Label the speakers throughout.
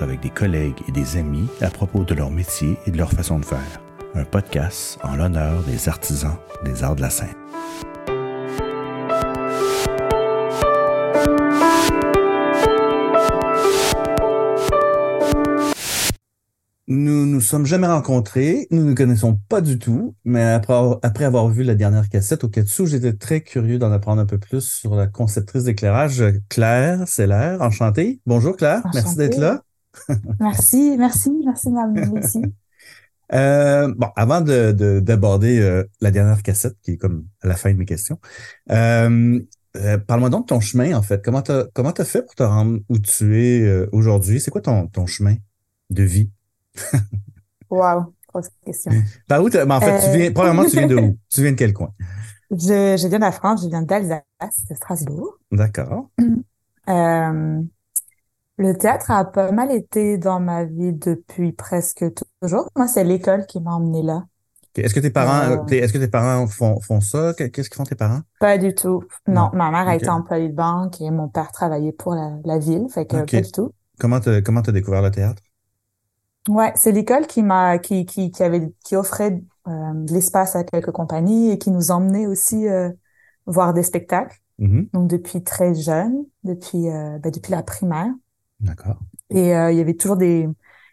Speaker 1: Avec des collègues et des amis à propos de leur métier et de leur façon de faire. Un podcast en l'honneur des artisans des arts de la scène. Sommes jamais rencontrés, nous ne connaissons pas du tout, mais après, après avoir vu la dernière cassette au Katsu, j'étais très curieux d'en apprendre un peu plus sur la conceptrice d'éclairage, Claire Seller. Enchantée. Bonjour Claire, merci d'être là.
Speaker 2: merci, merci, merci de m'amener ici.
Speaker 1: Euh, bon, avant de, d'aborder euh, la dernière cassette, qui est comme à la fin de mes questions, euh, parle-moi donc de ton chemin, en fait. Comment t'as comment as fait pour te rendre où tu es aujourd'hui? C'est quoi ton, ton chemin de vie?
Speaker 2: wow, grosse question.
Speaker 1: Par où en fait, tu viens, premièrement, tu viens de où? Tu viens de quel coin?
Speaker 2: Je, je viens de la France, je viens d'Alsace, de Strasbourg.
Speaker 1: D'accord.
Speaker 2: Euh, le théâtre a pas mal été dans ma vie depuis presque toujours. Moi, c'est l'école qui m'a emmenée là.
Speaker 1: Est-ce que tes parents, euh, est-ce que tes parents font, font ça? Qu'est-ce qu'ils font tes parents?
Speaker 2: Pas du tout. Non, ma mère a été employée de banque et mon père travaillait pour la, la ville, fait que pas du tout.
Speaker 1: Comment tu comment as découvert le théâtre?
Speaker 2: Ouais, c'est l'école qui m'a qui, qui, qui avait qui offrait euh, de l'espace à quelques compagnies et qui nous emmenait aussi euh, voir des spectacles.
Speaker 1: Mm-hmm.
Speaker 2: Donc depuis très jeune, depuis euh, ben, depuis la primaire.
Speaker 1: D'accord.
Speaker 2: Et euh, il y avait toujours des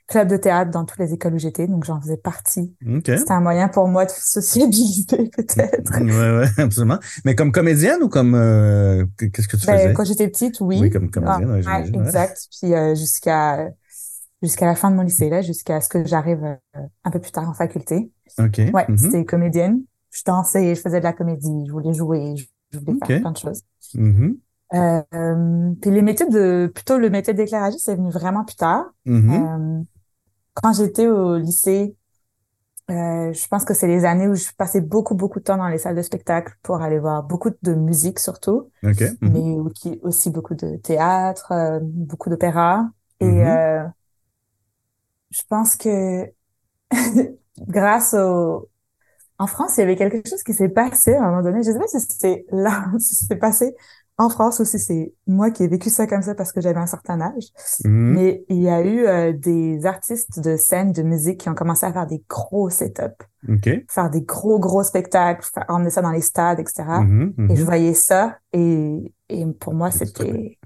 Speaker 2: clubs de théâtre dans toutes les écoles où j'étais, donc j'en faisais partie. C'était un moyen pour moi de sociabiliser peut-être.
Speaker 1: Ouais, ouais, absolument. Mais comme comédienne ou comme euh, qu'est-ce que tu ben, faisais?
Speaker 2: Quand j'étais petite, oui.
Speaker 1: Oui, comme comédienne.
Speaker 2: Ah, ouais, exact. Puis jusqu'à jusqu'à la fin de mon lycée, là, jusqu'à ce que j'arrive euh, un peu plus tard en faculté.
Speaker 1: OK.
Speaker 2: Ouais,
Speaker 1: mm-hmm.
Speaker 2: c'était comédienne. Je dansais, je faisais de la comédie, je voulais jouer, je voulais faire plein de choses.
Speaker 1: Mm-hmm.
Speaker 2: Euh, puis les métiers de, plutôt le métier d'éclairagiste, c'est venu vraiment plus tard.
Speaker 1: Mm-hmm.
Speaker 2: Euh, quand j'étais au lycée, euh, je pense que c'est les années où je passais beaucoup, beaucoup de temps dans les salles de spectacle pour aller voir beaucoup de musique surtout,
Speaker 1: okay.
Speaker 2: mais aussi beaucoup de théâtre, beaucoup d'opéra. Et euh, je pense que grâce au en France, il y avait quelque chose qui s'est passé à un moment donné. Je sais pas si c'était là, si c'était passé en France ou si c'est moi qui ai vécu ça comme ça parce que j'avais un certain âge.
Speaker 1: Mhm.
Speaker 2: Mais il y a eu euh, des artistes de scène, de musique qui ont commencé à faire des gros setups.
Speaker 1: Okay.
Speaker 2: Faire des gros, gros spectacles, faire, emmener ça dans les stades, etc.
Speaker 1: Mhm, mhm.
Speaker 2: Et je voyais ça et, et pour moi, c'était...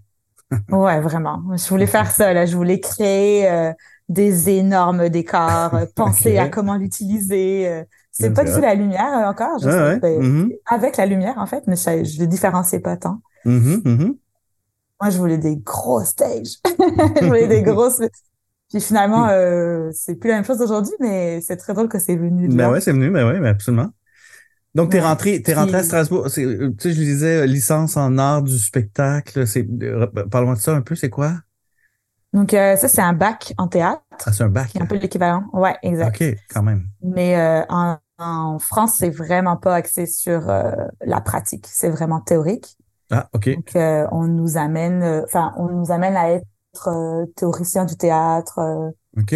Speaker 2: ouais, vraiment. Je voulais faire ça, là. Je voulais créer... Euh, des énormes décors, euh, penser à comment l'utiliser. euh, C'est pas du tout la lumière euh, encore, je
Speaker 1: Ouais,
Speaker 2: sais,
Speaker 1: ouais. Mhm.
Speaker 2: avec la lumière en fait, mais ça, je le différenciais pas tant.
Speaker 1: Mhm, mhm.
Speaker 2: Moi, je voulais des gros stages, je voulais des grosses. Puis finalement, euh, c'est plus la même chose aujourd'hui, mais c'est très drôle que c'est venu de
Speaker 1: Ben
Speaker 2: là.
Speaker 1: ouais, c'est venu, ben ouais, ben absolument. Donc, t'es
Speaker 2: Ouais.
Speaker 1: rentré, t'es rentré à Strasbourg. Tu sais, je disais, licence en art du spectacle. C'est, parle-moi de ça un peu, c'est quoi?
Speaker 2: Donc euh, ça, c'est un bac en théâtre,
Speaker 1: Ah, c'est un bac.
Speaker 2: qui est un peu l'équivalent. Ouais, exact.
Speaker 1: OK, quand même.
Speaker 2: Mais euh, en, en France, c'est vraiment pas axé sur euh, la pratique, c'est vraiment théorique.
Speaker 1: Ah, OK.
Speaker 2: Donc, euh, on nous amène, euh, enfin, on nous amène à être euh, théoricien du théâtre, euh,
Speaker 1: OK.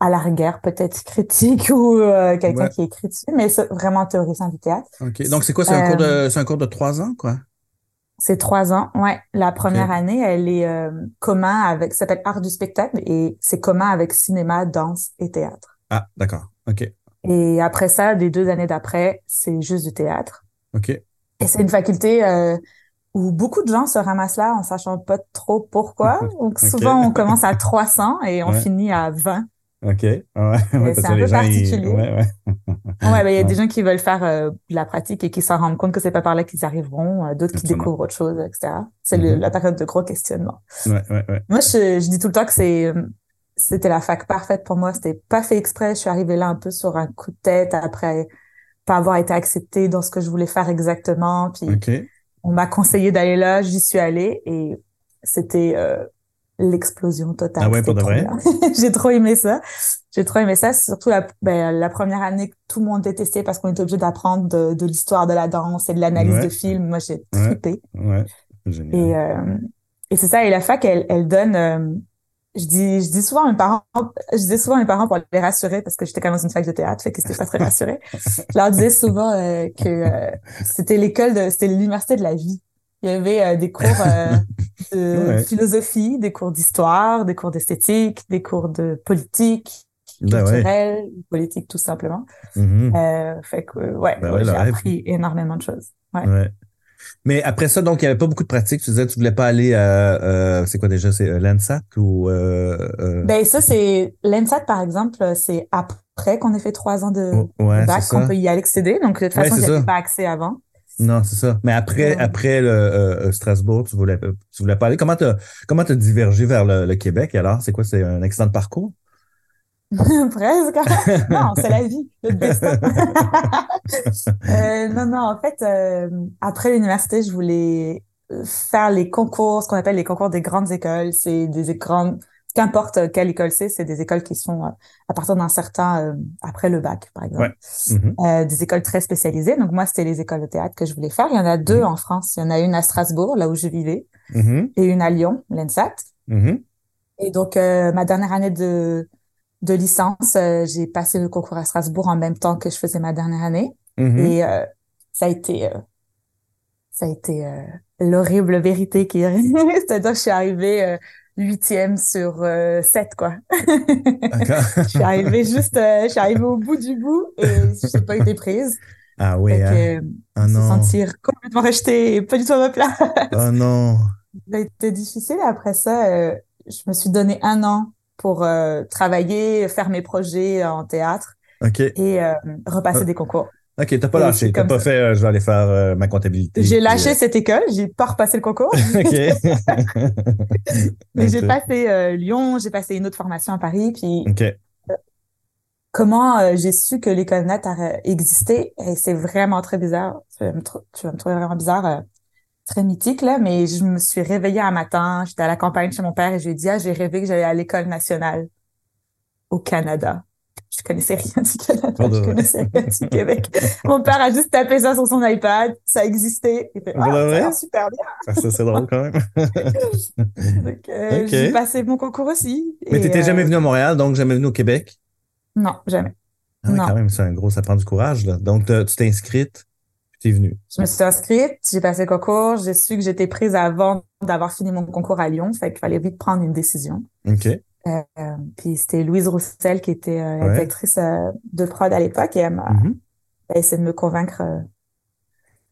Speaker 2: à la rigueur peut-être critique ou euh, quelqu'un
Speaker 1: Ouais.
Speaker 2: qui écrit dessus, mais c'est vraiment théoricien du théâtre.
Speaker 1: OK. Donc, c'est quoi? C'est un cours de, c'est un cours de trois ans, quoi?
Speaker 2: C'est trois ans, ouais. La première année, elle est euh, commun avec, ça s'appelle art du spectacle et c'est commun avec cinéma, danse et théâtre.
Speaker 1: Ah, d'accord. OK.
Speaker 2: Et après ça, les deux années d'après, c'est juste du théâtre.
Speaker 1: OK.
Speaker 2: Et c'est une faculté euh, où beaucoup de gens se ramassent là en sachant pas trop pourquoi. Donc souvent on commence à 300 et on
Speaker 1: Ouais.
Speaker 2: finit à 20.
Speaker 1: OK. Ouais, ouais, parce
Speaker 2: c'est un peu
Speaker 1: gens,
Speaker 2: particulier.
Speaker 1: Ouais, ouais.
Speaker 2: Ouais, ben il y a des gens qui veulent faire euh, de la pratique et qui s'en rendent compte que c'est pas par là qu'ils arriveront, euh, d'autres qui découvrent autre chose, etc. C'est le-
Speaker 1: Mhm.
Speaker 2: la période de gros questionnement.
Speaker 1: Ouais, ouais, ouais.
Speaker 2: Moi, je, je dis tout le temps que c'est euh, c'était la fac parfaite pour moi. C'était pas fait exprès. Je suis arrivée là un peu sur un coup de tête après pas avoir été acceptée dans ce que je voulais faire exactement. Puis
Speaker 1: OK.
Speaker 2: on m'a conseillé d'aller là, j'y suis allée et c'était euh, l'explosion totale.
Speaker 1: Ah ouais, pour de vrai?
Speaker 2: J'ai trop aimé ça. J'ai trop aimé ça. Surtout la, ben, la première année que tout le monde détestait parce qu'on était obligé d'apprendre de, de l'histoire de la danse et de l'analyse
Speaker 1: Ouais.
Speaker 2: de films. Moi, j'ai trippé.
Speaker 1: Ouais. Génial.
Speaker 2: Et, euh, et c'est ça. Et la fac, elle, elle donne. euh, je dis, je dis souvent à mes parents, je disais souvent à mes parents pour les rassurer parce que j'étais quand même dans une fac de théâtre, fait que c'était pas très rassuré. je leur disais souvent euh, que euh, c'était l'école de, c'était l'université de la vie. Il y avait euh, des cours, euh, de philosophie, des cours d'histoire, des cours d'esthétique, des cours de politique, ben culturelle, politique tout simplement. Mm-hmm. euh, fait que, ouais, ben j'ai appris énormément de choses. Ouais.
Speaker 1: Mais après ça, donc, il n'y avait pas beaucoup de pratique. Tu disais que tu voulais pas aller à, euh, c'est quoi déjà, c'est euh, l'ENSAT ou... Euh,
Speaker 2: euh, Ben ça, c'est... L'ENSAT, par exemple, c'est après qu'on ait fait trois ans de, oh, bac qu'on peut y accéder. Donc, de toute façon, il n'y avait pas accès avant.
Speaker 1: Non, c'est ça. Mais après, après le, Strasbourg, tu voulais, tu voulais pas aller. Comment tu comment as divergé vers le, le Québec alors? C'est quoi? C'est un accident de parcours?
Speaker 2: Presque. non, c'est la vie, le destin. euh, non, non, en fait, euh, après l'université, je voulais faire les concours, ce qu'on appelle les concours des grandes écoles. C'est des grandes, qu'importe quelle école c'est, c'est des écoles qui sont euh, à partir d'un certain, euh, après le bac, par exemple. Mm-hmm. des écoles très spécialisées. Donc moi, c'était les écoles de théâtre que je voulais faire. Il y en a deux mm-hmm. en France. Il y en a une à Strasbourg, là où je vivais, mm-hmm. et une à Lyon, l'ENSAT. Et donc, ma dernière année de de licence, euh, j'ai passé le concours à Strasbourg en même temps que je faisais ma dernière année. Et euh, ça a été euh, ça a été l'horrible vérité qui est C'est-à-dire que je suis arrivée huitième sur sept, quoi. je suis arrivée juste, je suis arrivée au bout du bout et je n'ai pas été prise.
Speaker 1: Ah oui, hein?
Speaker 2: oh non. Se sentir complètement rejetée et pas du tout à ma place.
Speaker 1: Oh non.
Speaker 2: Ça a été difficile. Après ça, je me suis donné un an pour euh, travailler, faire mes projets en théâtre et euh, repasser des concours.
Speaker 1: OK, t'as pas lâché, t'as pas fait euh, je vais aller faire ma comptabilité.
Speaker 2: J'ai lâché cette école, j'ai pas repassé le concours. OK. Mais j'ai passé Lyon, j'ai passé une autre formation à Paris, puis comment j'ai su que l'école nat existait, et c'est vraiment très bizarre. Tu vas me, tu vas me trouver vraiment bizarre très mythique, là, mais je me suis réveillée un matin, j'étais à la campagne chez mon père et je lui ai dit, ah, j'ai rêvé que j'allais à l'école nationale au Canada. Je connaissais rien du Canada, je connaissais rien du Québec. mon père a juste tapé ça sur son iPad, ça existait. Il fait, ah, super bien.
Speaker 1: Ah, ça, c'est drôle quand même.
Speaker 2: donc, euh, j'ai passé mon concours aussi.
Speaker 1: Mais t'étais jamais euh, venu à Montréal, donc jamais venu au Québec?
Speaker 2: Non, jamais.
Speaker 1: Ah, quand même, c'est un gros, ça prend du courage, là. Donc, tu t'es inscrite T'es venu.
Speaker 2: Je me suis inscrite, j'ai passé le concours, j'ai su que j'étais prise avant d'avoir fini mon concours à Lyon, fait qu'il fallait vite prendre une décision.
Speaker 1: OK.
Speaker 2: Euh, puis c'était Louise Roussel qui était euh, la directrice euh, de prod à l'époque et elle m'a mm-hmm. essayé de me convaincre euh,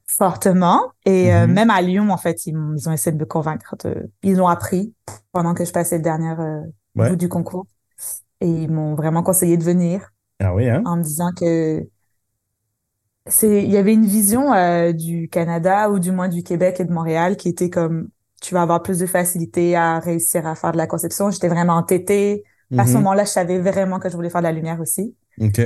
Speaker 2: fortement. Et mm-hmm. même à Lyon, en fait, ils, ont essayé de me convaincre. ils l'ont appris pendant que je passais le dernier bout du concours. Et ils m'ont vraiment conseillé de venir.
Speaker 1: Ah oui, hein?
Speaker 2: En me disant que c'est il y avait une vision euh, du Canada ou du moins du Québec et de Montréal qui était comme tu vas avoir plus de facilité à réussir à faire de la conception. J'étais vraiment entêtée. À ce mm-hmm. moment-là, je savais vraiment que je voulais faire de la lumière aussi.
Speaker 1: OK.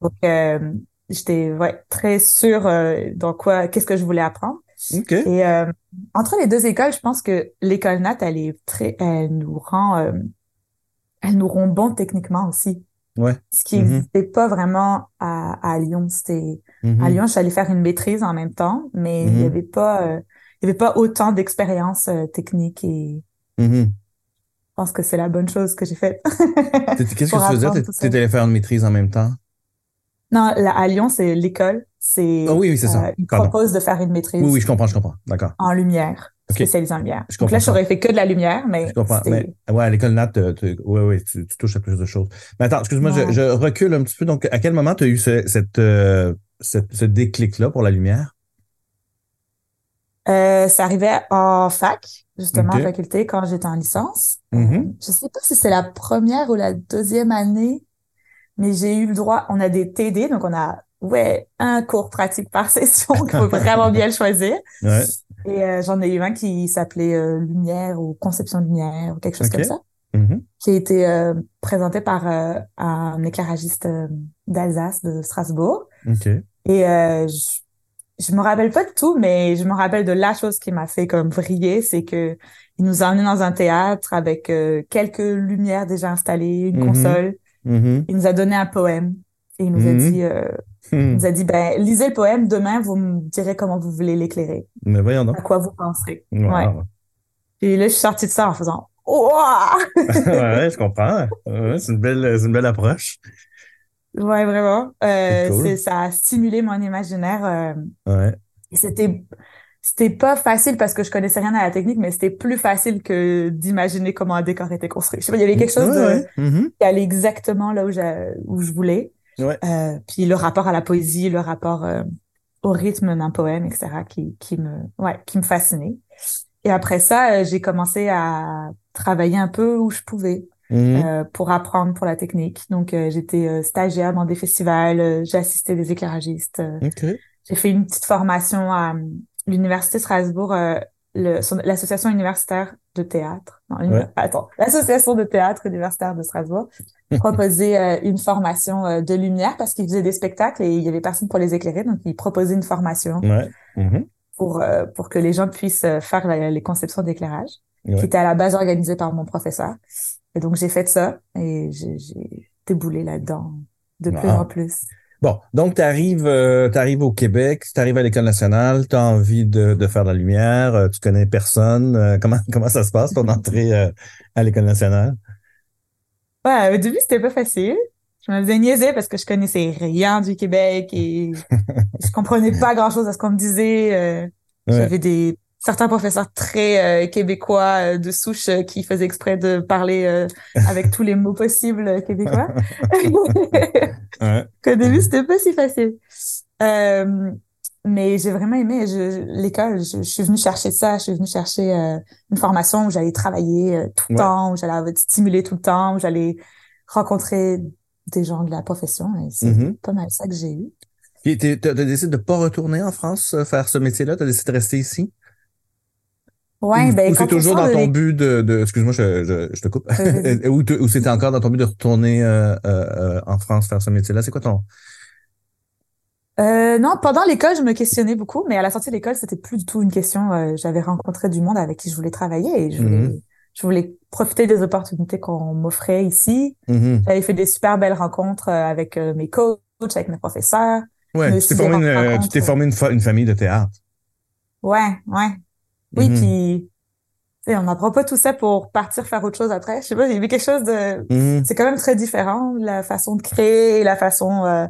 Speaker 2: Donc euh, j'étais ouais, très sûre euh, dans quoi qu'est-ce que je voulais apprendre.
Speaker 1: OK.
Speaker 2: Et euh, entre les deux écoles, je pense que l'école Nat elle est très elle nous rend elle nous rend bon techniquement aussi.
Speaker 1: Ouais.
Speaker 2: Ce qui n'existait mm-hmm. pas vraiment à, à Lyon. C'était mm-hmm. à Lyon, je suis allée faire une maîtrise en même temps, mais il n'y avait pas euh, il y avait pas autant d'expérience euh, technique et je pense que c'est la bonne chose que j'ai faite.
Speaker 1: Qu'est-ce que tu faisais? Tu étais allée faire une maîtrise en même temps?
Speaker 2: Non, à Lyon, c'est l'école. C'est
Speaker 1: oh, oui, oui, c'est ça.
Speaker 2: Euh, ils proposent de faire une maîtrise.
Speaker 1: Oui, oui, je comprends, je comprends. D'accord.
Speaker 2: En lumière spécialisé en lumière. Donc là, j'aurais fait que de la lumière, mais.
Speaker 1: Je comprends. Mais, ouais, à l'école NAT, tu, ouais, ouais, tu, touches à plus de choses. Mais attends, excuse-moi, je, je, recule un petit peu. Donc, à quel moment tu as eu ce, cette, euh, ce déclic-là pour la lumière?
Speaker 2: Euh, ça arrivait en fac, justement, en faculté, quand j'étais en licence. Mm-hmm. je sais pas si c'est la première ou la deuxième année, mais j'ai eu le droit, on a des TD, donc on a, ouais, un cours pratique par session qu'il faut vraiment bien le choisir.
Speaker 1: Ouais.
Speaker 2: Et euh, j'en ai eu un qui s'appelait euh, Lumière ou Conception de lumière ou quelque chose comme ça, mm-hmm. qui a été euh, présenté par un éclairagiste d'Alsace de Strasbourg. Et je, je me rappelle pas de tout, mais je me rappelle de la chose qui m'a fait comme vriller, c'est que il nous a emmenés dans un théâtre avec quelques lumières déjà installées, une mm-hmm. console.
Speaker 1: Mm-hmm.
Speaker 2: Il nous a donné un poème et il nous a dit il hmm. nous a dit, ben, lisez le poème, demain, vous me direz comment vous voulez l'éclairer.
Speaker 1: Mais voyons donc.
Speaker 2: À quoi vous pensez? Ouais. Et là, je suis sortie de ça en faisant, Ouah!
Speaker 1: ouais, je comprends. c'est une belle, c'est une belle approche.
Speaker 2: Ouais, vraiment. Euh, c'est, ça a stimulé mon imaginaire. Euh,
Speaker 1: ouais.
Speaker 2: C'était, c'était pas facile parce que je connaissais rien à la technique, mais c'était plus facile que d'imaginer comment un décor était construit. Je sais pas, il y avait quelque chose de, mm-hmm. qui allait exactement là où, où je voulais. Euh, puis le rapport à la poésie, le rapport euh, au rythme d'un poème, etc., qui, qui me, ouais, qui me fascinait. Et après ça, euh, j'ai commencé à travailler un peu où je pouvais. Mm-hmm. pour apprendre pour la technique. Donc, j'étais stagiaire dans des festivals, j'ai assisté des éclairagistes. J'ai fait une petite formation à l'Université Strasbourg, euh, l'association universitaire de théâtre. Non, Attends, l'association de théâtre universitaire de Strasbourg proposait euh, une formation euh, de lumière parce qu'ils faisaient des spectacles et il y avait personne pour les éclairer, donc ils proposaient une formation mm-hmm. pour pour que les gens puissent faire les conceptions d'éclairage, qui était à la base organisée par mon professeur. Et donc j'ai fait ça et j'ai déboulé là-dedans de plus en plus.
Speaker 1: Bon, donc tu arrives, euh, au Québec, tu arrives à l'École nationale, tu as envie de, de, faire de la lumière, euh, tu connais personne. Euh, comment, comment ça se passe ton entrée à l'École nationale?
Speaker 2: Ouais, au début, c'était pas facile. Je me faisais niaiser parce que je connaissais rien du Québec et je comprenais pas grand-chose à ce qu'on me disait. J'avais des certains professeurs très euh, québécois euh, de souche euh, qui faisaient exprès de parler avec tous les mots possibles québécois. ouais. Qu'au début, c'était pas si facile. mais j'ai vraiment aimé l'école. Je, suis venue chercher ça. Je suis venue chercher une formation où j'allais travailler tout le temps, où j'allais être stimulée tout le temps, où j'allais rencontrer des gens de la profession. Et c'est mm-hmm. pas mal ça que j'ai eu.
Speaker 1: Tu as décidé de pas retourner en France faire ce métier-là? Tu as décidé de rester ici?
Speaker 2: Ouais, ben,
Speaker 1: ou c'est toujours dans ton but de, de excuse-moi, je, je, te coupe, ou, ou c'était encore dans ton but de retourner euh, euh, en France faire ce métier-là? C'est quoi ton
Speaker 2: euh, non, pendant l'école, je me questionnais beaucoup, mais à la sortie de l'école, c'était plus du tout une question. Euh, j'avais rencontré du monde avec qui je voulais travailler et je voulais, mm-hmm. je voulais profiter des opportunités qu'on m'offrait ici. Mm-hmm. J'avais fait des super belles rencontres euh, avec mes coachs, avec mes professeurs.
Speaker 1: Ouais, tu t'es formé, une, tu t'es formé une, une, famille de théâtre.
Speaker 2: Ouais, ouais. Oui, mhm. puis on n'apprend pas tout ça pour partir faire autre chose après. Je sais pas, il y avait quelque chose de... Mhm. C'est quand même très différent, la façon de créer et la façon euh,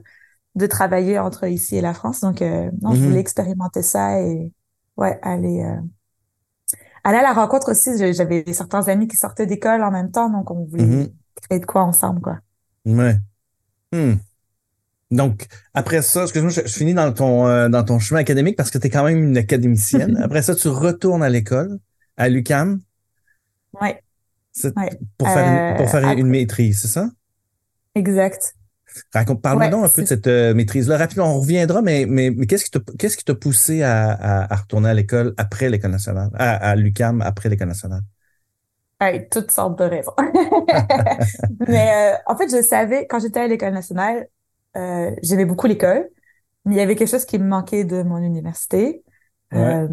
Speaker 2: de travailler entre ici et la France. Donc, euh, non, je voulais mhm. expérimenter ça et, ouais, aller... Euh, aller à la rencontre aussi. J'avais certains amis qui sortaient d'école en même temps, donc on voulait créer de quoi ensemble, quoi.
Speaker 1: Ouais. Hmm. Donc, après ça, excuse-moi, je, finis dans ton, euh, dans ton chemin académique parce que tu es quand même une académicienne. après ça, tu retournes à l'école, à l'UCAM.
Speaker 2: Oui.
Speaker 1: Pour faire, une, pour faire une euh, maîtrise, c'est ça?
Speaker 2: Exact.
Speaker 1: Raconte, parle-moi donc un peu de cette euh, maîtrise-là. Rapidement, on reviendra, mais, mais, mais qu'est-ce qui t'a, qu'est-ce qui t'a poussé à, à, retourner à l'école après l'école nationale, à, à l'UCAM après l'école nationale?
Speaker 2: Hey, toutes sortes de raisons. mais en fait, je savais, quand j'étais à l'école nationale, euh, j'aimais beaucoup l'école, mais il y avait quelque chose qui me manquait de mon université. Euh,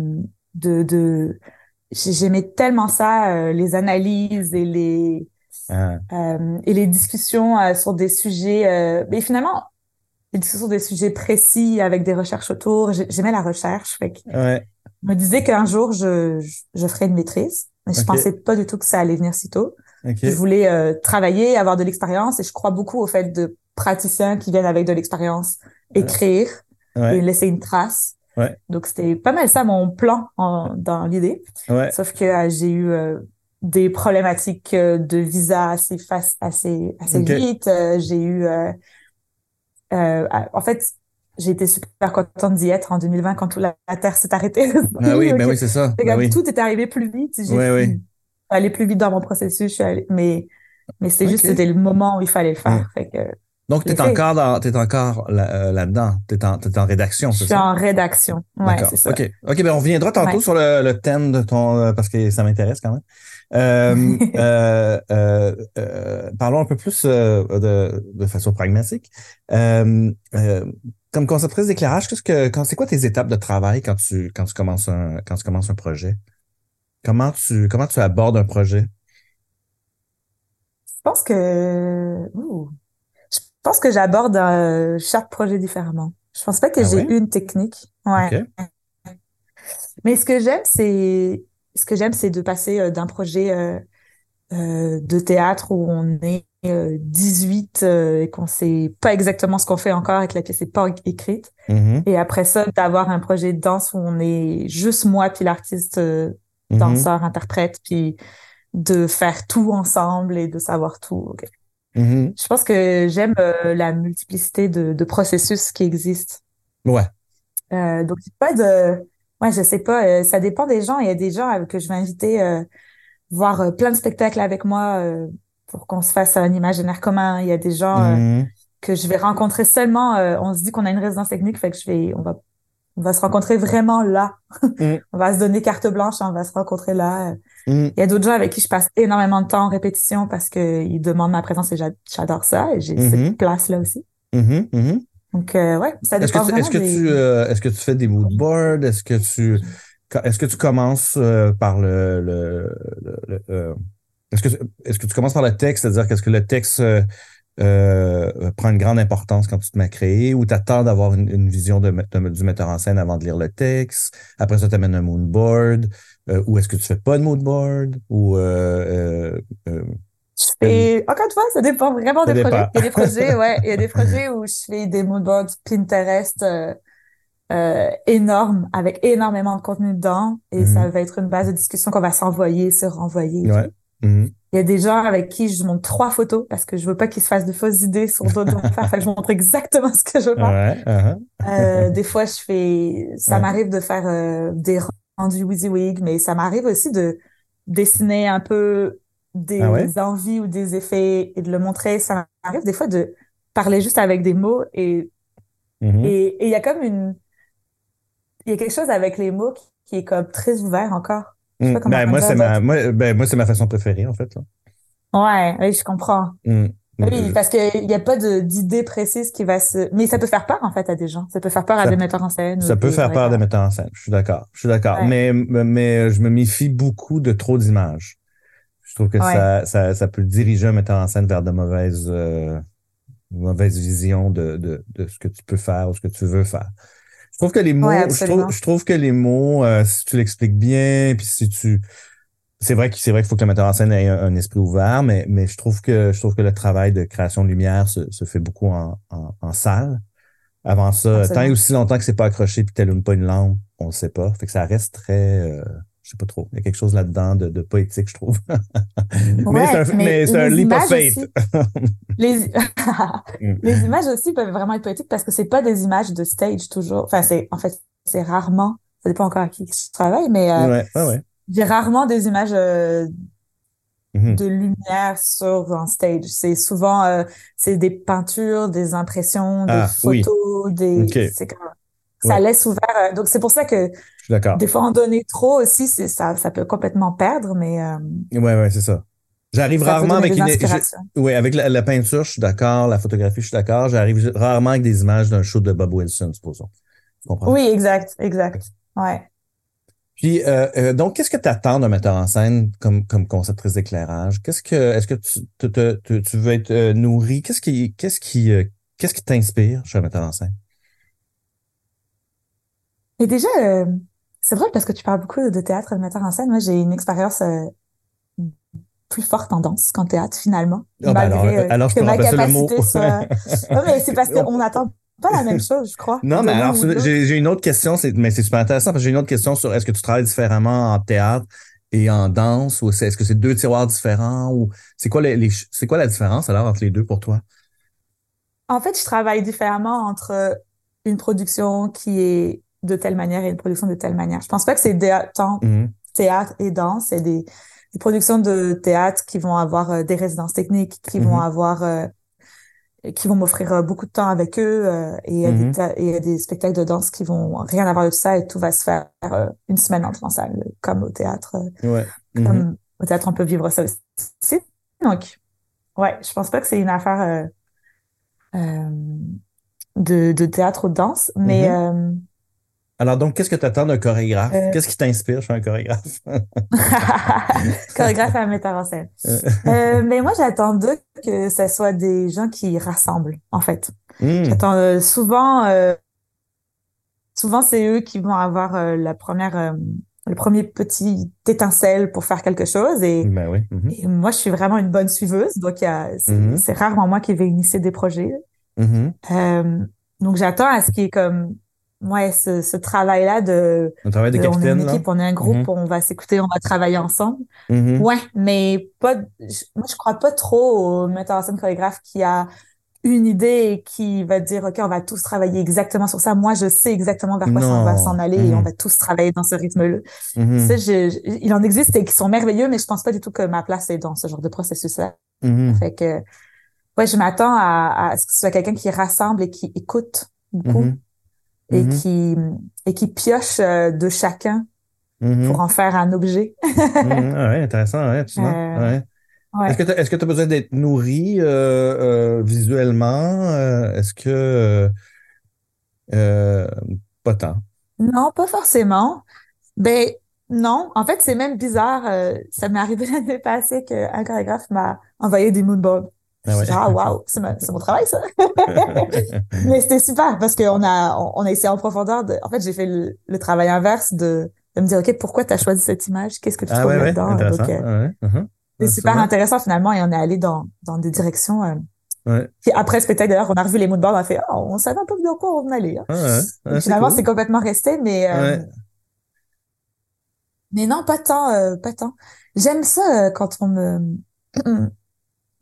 Speaker 2: de, de, j'aimais tellement ça, euh, les analyses et les ah. euh, et les discussions sur des sujets. mais finalement, les discussions sur des sujets précis avec des recherches autour. J'aimais la recherche. Fait que ouais. Je me disais qu'un jour je, je, ferais une maîtrise, mais je pensais pas du tout que ça allait venir si tôt. Je voulais travailler, avoir de l'expérience, et je crois beaucoup au fait de praticiens qui viennent avec de l'expérience écrire et laisser une trace. Donc, c'était pas mal ça mon plan dans l'idée. Sauf que euh, j'ai eu euh, des problématiques euh, de visa assez, face, assez, assez vite. j'ai eu... en fait, j'ai été super contente d'y être en 2020 quand toute la, Terre s'est arrêtée.
Speaker 1: ah oui, ben oui, c'est ça. Ben
Speaker 2: tout est arrivé plus vite. J'ai ouais, aller plus vite dans mon processus. mais mais c'est juste c'était le moment où il fallait le faire. Fait que,
Speaker 1: donc, tu es es encore euh, dedans Tu es, en, en rédaction, c'est
Speaker 2: ça? Je suis en rédaction. Ouais, c'est ça.
Speaker 1: OK. OK, ben on reviendra tantôt sur le, le, thème de ton. Euh, parce que ça m'intéresse quand même. Euh, euh, euh, parlons un peu plus de, de façon pragmatique. comme conceptrice d'éclairage, qu'est-ce que c'est quoi tes étapes de travail quand tu quand tu commences un quand tu commences un projet? Comment tu comment tu abordes un projet?
Speaker 2: Je pense que je pense que j'aborde euh, chaque projet différemment. Je pense pas que ah j'ai une technique. Ouais. Mais ce que j'aime, c'est ce que j'aime, c'est de passer euh, d'un projet euh, de théâtre où on est 18 et qu'on sait pas exactement ce qu'on fait encore et que la pièce n'est pas écrite. Mm-hmm. Et après ça, d'avoir un projet de danse où on est juste moi puis l'artiste mm-hmm. danseur, interprète, puis de faire tout ensemble et de savoir tout. Je pense que j'aime la multiplicité de, de, processus qui existent.
Speaker 1: Ouais.
Speaker 2: Euh, donc, pas de... Ouais, je sais pas. Euh, ça dépend des gens. Il y a des gens que je vais inviter euh, voir euh, plein de spectacles avec moi euh, pour qu'on se fasse un imaginaire commun. Il y a des gens mm-hmm. que je vais rencontrer seulement. on se dit qu'on a une résidence technique, fait que je vais, on va, on va se rencontrer vraiment là. Mm. on va se donner carte blanche, on va se rencontrer là. Mm. Il y a d'autres gens avec qui je passe énormément de temps en répétition parce que ils demandent ma présence et j'adore ça et j'ai cette mm-hmm. place là aussi.
Speaker 1: Mm-hmm.
Speaker 2: Donc, euh, ouais, ça
Speaker 1: dépend
Speaker 2: est-ce
Speaker 1: que, tu, euh, est-ce que tu fais des mood boards? Est-ce que tu, est-ce que tu commences euh, par le, le, le, est-ce que, est-ce que tu commences par le texte, c'est-à-dire qu'est-ce que le texte prend une grande importance quand tu te mets à créer ou tu attends d'avoir une, vision de, du metteur en scène avant de lire le texte? Après ça, tu amènes un mood board ou est-ce que tu fais pas de mood board ou
Speaker 2: et encore une fois, ça dépend vraiment des projets. Il y a des projets, ouais, il y a des projets où je fais des moodboards Pinterest euh, euh, énormes avec énormément de contenu dedans et ça mhm. va être une base de discussion qu'on va s'envoyer, se renvoyer.
Speaker 1: Ouais. Mhm.
Speaker 2: Il y a des gens avec qui je montre trois photos parce que je veux pas qu'ils se fassent de fausses idées sur d'autres. Fait que je montre exactement ce que je veux.
Speaker 1: Ouais, uh-huh.
Speaker 2: euh, des fois, je fais, ça m'arrive de faire euh, des rendus WYSIWYG, mais ça m'arrive aussi de dessiner un peu des ah envies ou des effets et de le montrer. Ça m'arrive des fois de parler juste avec des mots et mm-hmm. et il y a comme une il y a quelque chose avec les mots qui, est comme très ouvert encore.
Speaker 1: Mm. Ben, moi, c'est ma, moi, ben, moi, c'est ma façon préférée, en fait. Là.
Speaker 2: Ouais, oui, je comprends. Mm. Oui, euh, parce qu'il n'y a pas d'idée précise qui va se... Mais ça peut faire peur, en fait, à des gens. Ça peut faire peur à des metteurs en scène.
Speaker 1: Ça peut faire peur à des metteurs en scène. Je suis d'accord. Je suis d'accord. Mais, mais je me méfie beaucoup de trop d'images. Je trouve que ça, ça, ça, peut diriger un metteur en scène vers de mauvaises, euh, mauvaises visions de, de, de, ce que tu peux faire ou ce que tu veux faire. Je trouve que les mots, je, trouve, je trouve que les mots, euh, si tu l'expliques bien, puis si tu, c'est vrai que c'est vrai qu'il faut que le metteur en scène ait un, esprit ouvert, mais, mais je trouve que je trouve que le travail de création de lumière se, se fait beaucoup en, en, en salle. Avant ça, tant et aussi longtemps que c'est pas accroché puis t'allumes pas une lampe, on le sait pas. Fait que ça reste très euh, sais pas trop. Il y a quelque chose là-dedans de, poétique, je trouve. mais c'est un, leap of faith.
Speaker 2: les... Mm. les images aussi peuvent vraiment être poétiques parce que c'est pas des images de stage toujours. Enfin, c'est en fait, c'est rarement. Ça dépend encore à qui je travaille, mais
Speaker 1: euh, ouais,
Speaker 2: j'ai rarement des images euh, mm-hmm. de lumière sur un stage. C'est souvent euh, c'est des peintures, des impressions, des ah, photos, des. C'est ça laisse ouvert. Euh, donc, c'est pour ça que des fois, en donner trop aussi, ça, ça peut complètement perdre, mais... Euh,
Speaker 1: ouais, ouais, c'est ça. J'arrive rarement avec une... Oui, avec la, peinture, je suis d'accord. La photographie, je suis d'accord. J'arrive rarement avec des images d'un show de Bob Wilson, supposons.
Speaker 2: Oui, exact, exact. Ouais.
Speaker 1: Puis, euh, euh, donc, qu'est-ce que tu attends d'un metteur en scène comme, comme conceptrice d'éclairage? Qu'est-ce que, est-ce que tu, tu, tu, veux être nourri? Qu'est-ce qui, qu'est-ce qui, qu'est-ce qui t'inspire chez un metteur en scène?
Speaker 2: Et déjà, euh, c'est drôle parce que tu parles beaucoup de théâtre et de metteur en scène. Moi, j'ai une expérience euh, plus forte en danse qu'en théâtre, finalement.
Speaker 1: Ah, ben malgré alors, euh, alors, je que ma capacité
Speaker 2: soit... non, mais c'est parce qu'on n'attend pas la même chose, je crois.
Speaker 1: Non, mais alors, j'ai une autre question, mais c'est super intéressant parce que j'ai une autre question sur est-ce que tu travailles différemment en théâtre et en danse ou est-ce que c'est deux tiroirs différents ou c'est quoi les, c'est quoi la différence alors entre les deux pour toi?
Speaker 2: En fait, je travaille différemment entre une production qui est de telle manière et une production de telle manière. Je pense pas que c'est tant mhm. théâtre et danse, c'est des, des, productions de théâtre qui vont avoir euh, des résidences techniques, qui vont mhm. avoir euh, qui vont m'offrir euh, beaucoup de temps avec eux et il y, a des spectacles de danse qui vont rien avoir de ça et tout va se faire une semaine entre en salle comme au théâtre
Speaker 1: ouais.
Speaker 2: comme au théâtre on peut vivre ça aussi donc ouais je pense pas que c'est une affaire de, de théâtre ou de danse mais
Speaker 1: alors, donc, qu'est-ce que tu attends d'un chorégraphe? Euh. Qu'est-ce qui t'inspire chez un chorégraphe?
Speaker 2: chorégraphe à metteur en scène. Euh. euh, mais moi, j'attends d'eux que ce soit des gens qui rassemblent, en fait. Hmm. J'attends euh, souvent, souvent, c'est eux qui vont avoir la première le premier petit étincelle pour faire quelque chose. Et,
Speaker 1: Ben oui. mhm,
Speaker 2: et moi, je suis vraiment une bonne suiveuse. Donc, c'est
Speaker 1: Mhm.
Speaker 2: c'est rarement moi qui vais initier des projets.
Speaker 1: mhm.
Speaker 2: Euh, donc, j'attends à ce qu'il y ait comme, ouais, ce, ce travail-là de,
Speaker 1: Le travail de
Speaker 2: de- on est
Speaker 1: capitaine,
Speaker 2: une
Speaker 1: là?
Speaker 2: équipe, on est un groupe,
Speaker 1: Mhm.
Speaker 2: on va s'écouter, on va travailler ensemble.
Speaker 1: Mhm.
Speaker 2: Ouais, mais pas, je- moi, je crois pas trop au metteur en scène chorégraphe qui a une idée et qui va dire, OK, on va tous travailler exactement sur ça. Moi, je sais exactement vers quoi on va s'en aller et on
Speaker 1: Mhm.
Speaker 2: va tous travailler dans ce rythme-là. Ça, je- je- il en existe et qui sont merveilleux, mais je pense pas du tout que ma place est dans ce genre de processus-là. Fait que, ouais, je m'attends à, à ce que ce soit quelqu'un qui rassemble et qui écoute beaucoup Et
Speaker 1: Mhm.
Speaker 2: qui, et qui pioche euh, de chacun
Speaker 1: Mhm.
Speaker 2: pour en faire un objet.
Speaker 1: Mhm. Ah ouais, intéressant, ouais.
Speaker 2: Euh,
Speaker 1: Ouais. Est-ce que tu as besoin d'être nourri euh, euh, visuellement? Est-ce que pas tant?
Speaker 2: Non, pas forcément. Ben, non. En fait, c'est même bizarre. ça m'est arrivé l'année passée qu'un chorégraphe m'a envoyé des moonboards.
Speaker 1: Ah ouais.
Speaker 2: Genre, ah, wow, c'est mon travail, ça. Mais c'était super parce qu'on a, on, on a essayé en profondeur de, en fait, j'ai fait le, le travail inverse de, de me dire, OK, pourquoi tu as choisi cette image? Qu'est-ce que tu
Speaker 1: Ah
Speaker 2: trouves
Speaker 1: ouais, ouais,
Speaker 2: là-dedans? euh,
Speaker 1: Ah ouais, mhm.
Speaker 2: c'est
Speaker 1: Ah,
Speaker 2: super
Speaker 1: vrai.
Speaker 2: intéressant finalement et on est allé dans, dans des directions, euh,
Speaker 1: Ouais.
Speaker 2: puis après le spectacle, d'ailleurs, on a revu les moonboards, on a fait, ah, on savait un peu dans quoi on allait, hein.
Speaker 1: Ah ouais. Ah, c'est
Speaker 2: finalement,
Speaker 1: cool.
Speaker 2: c'est complètement resté, mais, euh,
Speaker 1: Ouais.
Speaker 2: mais non, pas tant, euh, pas tant. J'aime ça euh, quand on me,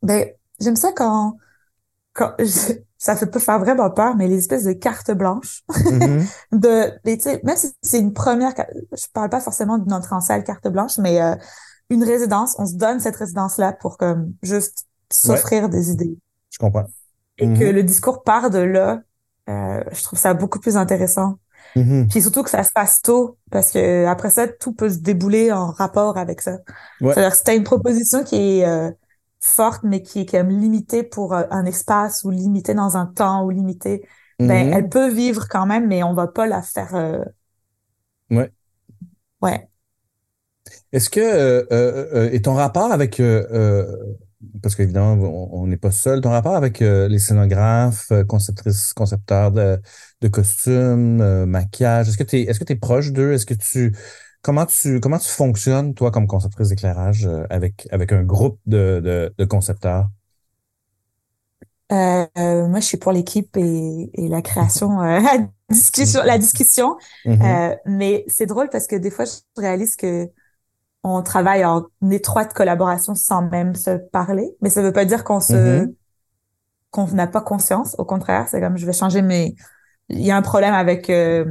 Speaker 2: ben, j'aime ça quand, quand, ça fait peut faire vraiment peur, mais les espèces de cartes blanches
Speaker 1: Mhm.
Speaker 2: de, mais tu sais, même si c'est une première, je parle pas forcément d'une entrée en salle carte blanche, mais euh, une résidence, on se donne cette résidence-là pour comme juste s'offrir des idées
Speaker 1: Je comprends.
Speaker 2: et que le discours part de là. euh, je trouve ça beaucoup plus intéressant.
Speaker 1: Mhm.
Speaker 2: Puis surtout que ça se passe tôt, parce que après ça, tout peut se débouler en rapport avec ça.
Speaker 1: Ouais.
Speaker 2: C'est-à-dire que si t'as une proposition qui est euh, forte, mais qui est comme limitée pour euh, un espace ou limitée dans un temps ou limitée, ben
Speaker 1: Mhm.
Speaker 2: elle peut vivre quand même, mais on va pas la faire. euh,
Speaker 1: Ouais.
Speaker 2: Ouais.
Speaker 1: Est-ce que euh, euh, euh, et ton rapport avec euh, euh, parce qu'évidemment on n'est pas seul, ton rapport avec les scénographes, conceptrices, concepteurs de, de costumes, maquillage, est-ce que tu es est-ce que tu es proche d'eux? Est-ce que tu comment tu comment tu fonctionnes toi comme conceptrice d'éclairage euh, avec avec un groupe de de, de concepteurs?
Speaker 2: Euh, euh, moi, je suis pour l'équipe et, et la création, euh, la discussion, la discussion.
Speaker 1: Mhm.
Speaker 2: Euh, mais c'est drôle parce que des fois, je réalise que on travaille en étroite collaboration sans même se parler. Mais ça veut pas dire qu'on se,
Speaker 1: Mhm.
Speaker 2: qu'on n'a pas conscience. Au contraire, c'est comme je vais changer mes. Il y a un problème avec. euh,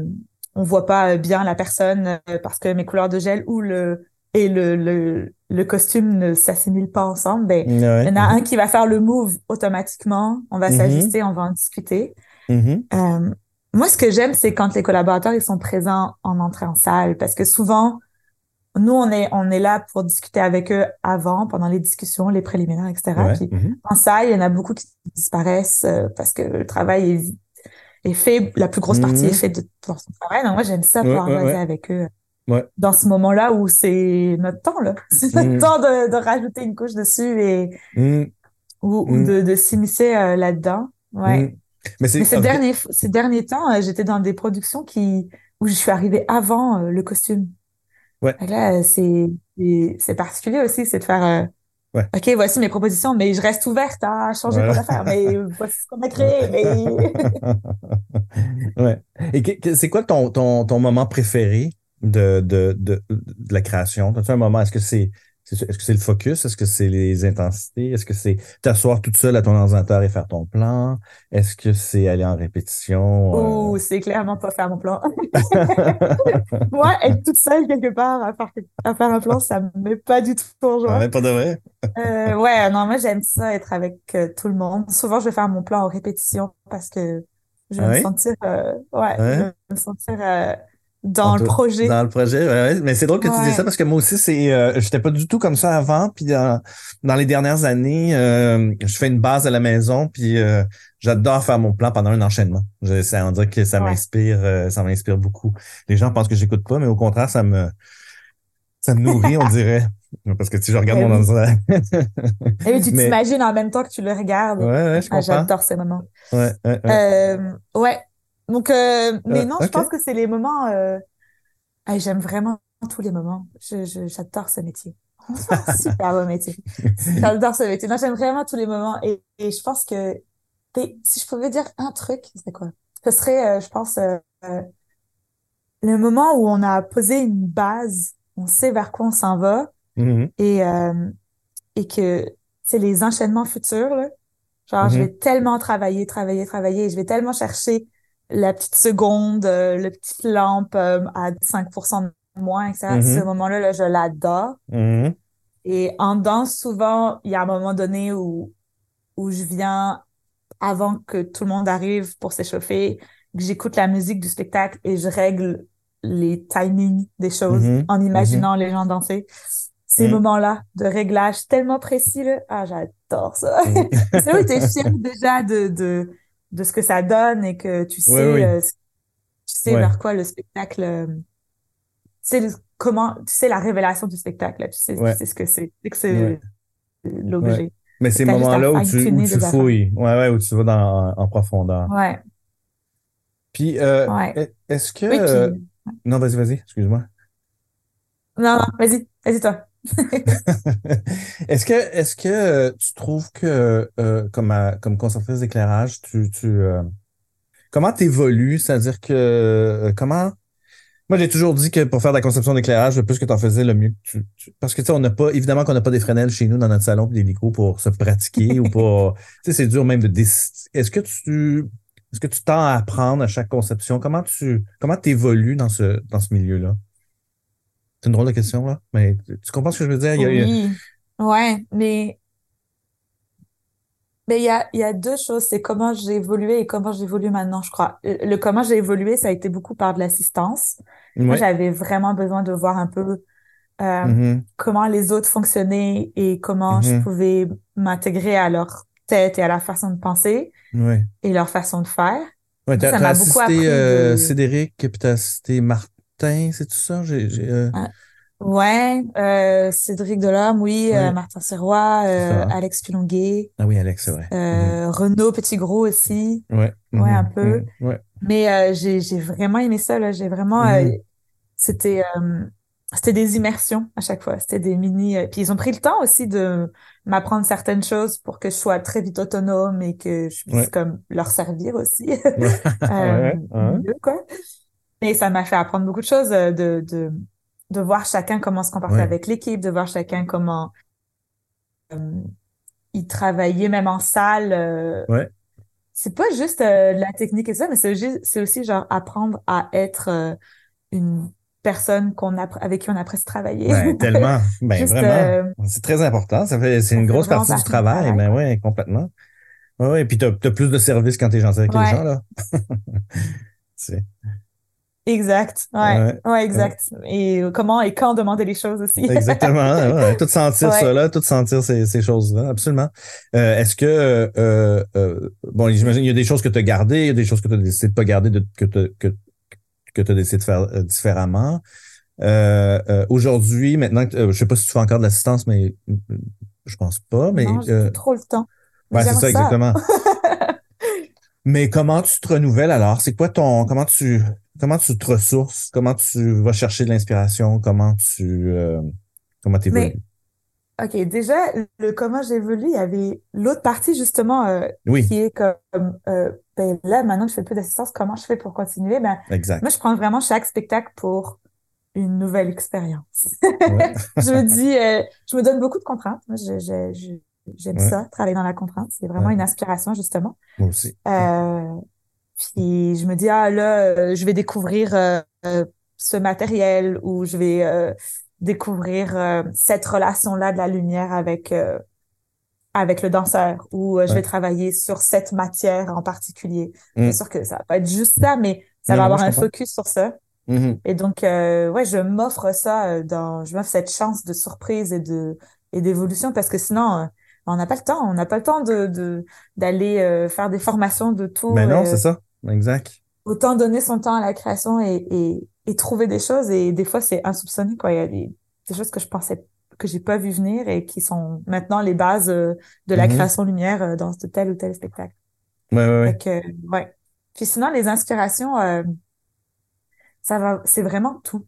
Speaker 2: on voit pas bien la personne euh, parce que mes couleurs de gel ou le et le le, le costume ne s'assimilent pas ensemble. Ben,
Speaker 1: Ouais.
Speaker 2: il y en a un qui va faire le move automatiquement. On va
Speaker 1: Mhm.
Speaker 2: s'ajuster, on va en discuter.
Speaker 1: Mhm.
Speaker 2: Euh, moi, ce que j'aime, c'est quand les collaborateurs ils sont présents en entrée en salle, parce que souvent, nous, on est on est là pour discuter avec eux avant, pendant les discussions, les préliminaires, etc.
Speaker 1: Ouais.
Speaker 2: Puis
Speaker 1: Mhm.
Speaker 2: en salle, il y en a beaucoup qui disparaissent euh, parce que le travail est, est fait, la plus grosse partie
Speaker 1: Mhm.
Speaker 2: est faite de pour son travail. Moi, j'aime ça pouvoir
Speaker 1: ouais,
Speaker 2: avec eux
Speaker 1: Ouais.
Speaker 2: dans ce moment-là où c'est notre temps là, c'est notre
Speaker 1: Mhm.
Speaker 2: temps de, de rajouter une couche dessus et
Speaker 1: Mhm.
Speaker 2: ou, ou
Speaker 1: Mhm.
Speaker 2: de, de s'immiscer euh, là-dedans. Ouais.
Speaker 1: Mais
Speaker 2: Mais ces derniers, ces derniers temps, euh, j'étais dans des productions qui, où je suis arrivée avant euh, le costume.
Speaker 1: Ouais.
Speaker 2: Là, euh, c'est, c'est particulier aussi, c'est de faire, euh,
Speaker 1: Ouais.
Speaker 2: OK, voici mes propositions, mais je reste ouverte à changer
Speaker 1: Voilà.
Speaker 2: plein d'affaires. Mais voici ce qu'on a créé. Mais
Speaker 1: ouais. Et c'est quoi ton, ton, ton moment préféré de, de, de, de la création? As-tu un moment, est-ce que c'est est-ce que c'est le focus? Est-ce que c'est les intensités? Est-ce que c'est t'asseoir toute seule à ton ordinateur et faire ton plan? Est-ce que c'est aller en répétition? euh?
Speaker 2: Ouh, c'est clairement pas faire mon plan. Moi, être toute seule quelque part à faire, à faire un plan, ça me met pas du tout en joie.
Speaker 1: Ouais, pas de vrai?
Speaker 2: Euh, ouais, non, moi j'aime ça être avec euh, tout le monde. Souvent, je vais faire mon plan en répétition parce que je vais
Speaker 1: Ah
Speaker 2: me
Speaker 1: oui?
Speaker 2: sentir, euh, ouais, je
Speaker 1: Ouais.
Speaker 2: vais me sentir dans le projet.
Speaker 1: Dans le projet, ouais, ouais. Mais c'est drôle que tu dis ça parce que moi aussi, c'est, euh, j'étais pas du tout comme ça avant. Puis dans, dans les dernières années, euh, je fais une base à la maison, puis euh, j'adore faire mon plan pendant un enchaînement. Je, ça, on dirait que ça m'inspire, euh, ça m'inspire beaucoup. Les gens pensent que j'écoute pas, mais au contraire, ça me, ça me nourrit, on dirait. Parce que si je regarde
Speaker 2: Ben
Speaker 1: mon
Speaker 2: oui.
Speaker 1: ordinateur.
Speaker 2: Et oui, tu
Speaker 1: Mais-
Speaker 2: t'imagines en même temps que tu le regardes.
Speaker 1: ouais, ouais, je
Speaker 2: Ah,
Speaker 1: comprends.
Speaker 2: j'adore ces moments.
Speaker 1: Ouais, ouais, ouais.
Speaker 2: Euh, ouais. Donc, euh, mais
Speaker 1: Euh,
Speaker 2: non, je pense que c'est les moments. Euh... ah, j'aime vraiment tous les moments. J'adore ce métier. Super beau métier. J'adore ce métier. Non, j'aime vraiment tous les moments. Et, et je pense que si je pouvais dire un truc, c'est quoi? Ce serait, euh, je pense, euh, euh, le moment où on a posé une base, on sait vers quoi on s'en va,
Speaker 1: mm-hmm.
Speaker 2: et, et que c'est les enchaînements futurs, là. Genre, je mm-hmm. vais tellement travailler, travailler, travailler, je vais tellement chercher la petite seconde, le petite lampe à 5% de moins, etc. Mm-hmm. Ce moment-là, là, je l'adore. Et en danse, souvent, il y a un moment donné où, où je viens avant que tout le monde arrive pour s'échauffer, que j'écoute la musique du spectacle et je règle les timings des choses
Speaker 1: mm-hmm.
Speaker 2: en imaginant
Speaker 1: mm-hmm.
Speaker 2: les gens danser. Ces
Speaker 1: Mm.
Speaker 2: moments-là de réglage tellement précis, là, ah, j'adore ça. c'est là où t'es fier déjà de, de, de ce que ça donne et que tu sais,
Speaker 1: oui.
Speaker 2: euh, tu sais
Speaker 1: Ouais.
Speaker 2: vers quoi le spectacle, euh, tu sais le- comment, tu sais la révélation du spectacle, là, tu sais,
Speaker 1: Ouais.
Speaker 2: tu sais ce que c'est, tu sais que c'est l'objet.
Speaker 1: Mais ces moments-là où tu, où tu fouilles, ouais, ouais, où tu vas dans, en profondeur.
Speaker 2: Ouais,
Speaker 1: Puis, euh, est-ce que...
Speaker 2: Oui, puis,
Speaker 1: euh, Non, vas-y, vas-y, excuse-moi.
Speaker 2: non, non, vas-y, vas-y toi.
Speaker 1: Est-ce que, est-ce que euh, tu trouves que, euh, comme, à- comme d'éclairage, tu, tu, euh, comment t'évolues? C'est-à-dire que, euh, comment, moi, j'ai toujours dit que pour faire de la conception d'éclairage, le plus que tu en faisais, le mieux que tu, tu- parce que, tu sais, on n'a pas, évidemment qu'on n'a pas des Fresnel chez nous dans notre salon puis des micros pour se pratiquer ou pour, tu sais, c'est dur même de décider. Est-ce que tu, est-ce que tu tends à apprendre à chaque conception? Comment tu, comment t'évolues dans ce, dans ce milieu-là? C'est une drôle de question, là, mais tu comprends ce que je veux dire? Il y a-
Speaker 2: Oui, ouais, mais mais il y a il y a deux choses, c'est comment j'ai évolué et comment j'évolue maintenant, je crois. Le, comment j'ai évolué, ça a été beaucoup par de l'assistance. Moi, j'avais vraiment besoin de voir un peu euh,
Speaker 1: Mhm.
Speaker 2: comment les autres fonctionnaient et comment je
Speaker 1: Mhm.
Speaker 2: pouvais m'intégrer à leur tête et à leur façon de penser
Speaker 1: Ouais.
Speaker 2: et leur façon de faire.
Speaker 1: Ouais, t'as, assisté euh,
Speaker 2: de-
Speaker 1: Cédric, puis t'as assisté Martin, c'est tout ça? Euh,
Speaker 2: Ouais, euh, Cédric Delorme, oui, euh,
Speaker 1: Ouais.
Speaker 2: Martin Serrois. Alex Pilonguet,
Speaker 1: Ah oui, Alex, c'est vrai.
Speaker 2: euh, Renaud Petit-Gros aussi.
Speaker 1: Ouais.
Speaker 2: ouais,
Speaker 1: Mhm.
Speaker 2: un peu.
Speaker 1: Mhm. Ouais.
Speaker 2: Mais j'ai vraiment aimé ça là. J'ai vraiment c'était c'était des immersions à chaque fois. C'était des mini. puis ils ont pris le temps aussi de m'apprendre certaines choses pour que je sois très vite autonome et que je puisse
Speaker 1: Ouais.
Speaker 2: comme leur servir aussi
Speaker 1: Ouais.
Speaker 2: euh,
Speaker 1: Ouais, ouais.
Speaker 2: mieux quoi. Et ça m'a fait apprendre beaucoup de choses euh, de de de voir chacun comment se comporter
Speaker 1: Ouais.
Speaker 2: avec l'équipe, de voir chacun comment euh, ils travaillaient même en salle. euh,
Speaker 1: Ouais.
Speaker 2: c'est pas juste euh, la technique et ça, mais c'est aussi, c'est aussi genre apprendre à être euh, une personne qu'on avec qui on apprécie travailler.
Speaker 1: Ben, tellement. Ben,
Speaker 2: Juste,
Speaker 1: vraiment.
Speaker 2: euh,
Speaker 1: C'est très important. Ça fait, c'est une grosse partie du travail. Ben ouais, complètement. Ouais, ouais. Puis t'as, t'as plus de service quand t'es gentil avec les
Speaker 2: Ouais.
Speaker 1: gens, là. C'est,
Speaker 2: Exact. Ouais.
Speaker 1: Ouais.
Speaker 2: Ouais, exact. Et comment et quand demander les choses aussi.
Speaker 1: Exactement. Tout sentir là, tout sentir ces, ces choses-là, absolument. Euh, est-ce que euh, euh, bon, j'imagine il y a des choses que tu as gardées, il y a des choses que tu as décidé de pas garder, de, que tu que, que as décidé de faire différemment. Aujourd'hui, maintenant, que- je sais pas si tu fais encore de l'assistance, mais je pense pas. Mais
Speaker 2: Non, trop le temps.
Speaker 1: ouais, c'est ça exactement. Mais comment tu te renouvelles alors? C'est quoi ton comment tu comment tu te ressources? Comment tu vas chercher de l'inspiration? Comment tu euh, comment t'évolues?
Speaker 2: OK, déjà, le comment j'évolue, il y avait l'autre partie, justement, euh,
Speaker 1: Oui,
Speaker 2: qui est comme, euh, ben là, maintenant que je fais plus d'assistance, comment je fais pour continuer? Ben,
Speaker 1: exact.
Speaker 2: moi, je prends vraiment chaque spectacle pour une nouvelle expérience.
Speaker 1: Ouais.
Speaker 2: Je me dis, euh, je me donne beaucoup de contraintes. Moi, je- je- je- j'aime
Speaker 1: Ouais.
Speaker 2: ça, travailler dans la contrainte. C'est vraiment
Speaker 1: Ouais.
Speaker 2: une inspiration, justement.
Speaker 1: Moi aussi.
Speaker 2: Euh, puis je me dis, ah là, euh, je vais découvrir euh, euh, ce matériel ou je vais euh, découvrir euh, cette relation-là de la lumière avec euh, avec le danseur ou je vais travailler sur cette matière en particulier.
Speaker 1: Mm.
Speaker 2: C'est sûr que ça va pas être juste ça, mais ça
Speaker 1: Non,
Speaker 2: va
Speaker 1: non,
Speaker 2: avoir un
Speaker 1: comprends.
Speaker 2: focus sur ça.
Speaker 1: Mhm.
Speaker 2: Et donc, euh, ouais, je m'offre ça dans, je m'offre cette chance de surprise et de et d'évolution parce que sinon, on n'a pas le temps, on n'a pas le temps de de d'aller euh, faire des formations de tout.
Speaker 1: Ben non,
Speaker 2: euh,
Speaker 1: c'est ça. Exact.
Speaker 2: autant donner son temps à la création et, et, et trouver des choses et des fois c'est insoupçonné quoi il y a des, des choses que je pensais que j'ai pas vu venir et qui sont maintenant les bases euh, de la
Speaker 1: Mhm.
Speaker 2: création lumière euh, dans ce tel ou tel spectacle
Speaker 1: Ouais, ouais, ouais.
Speaker 2: Fait que, ouais puis sinon les inspirations euh, ça va c'est vraiment tout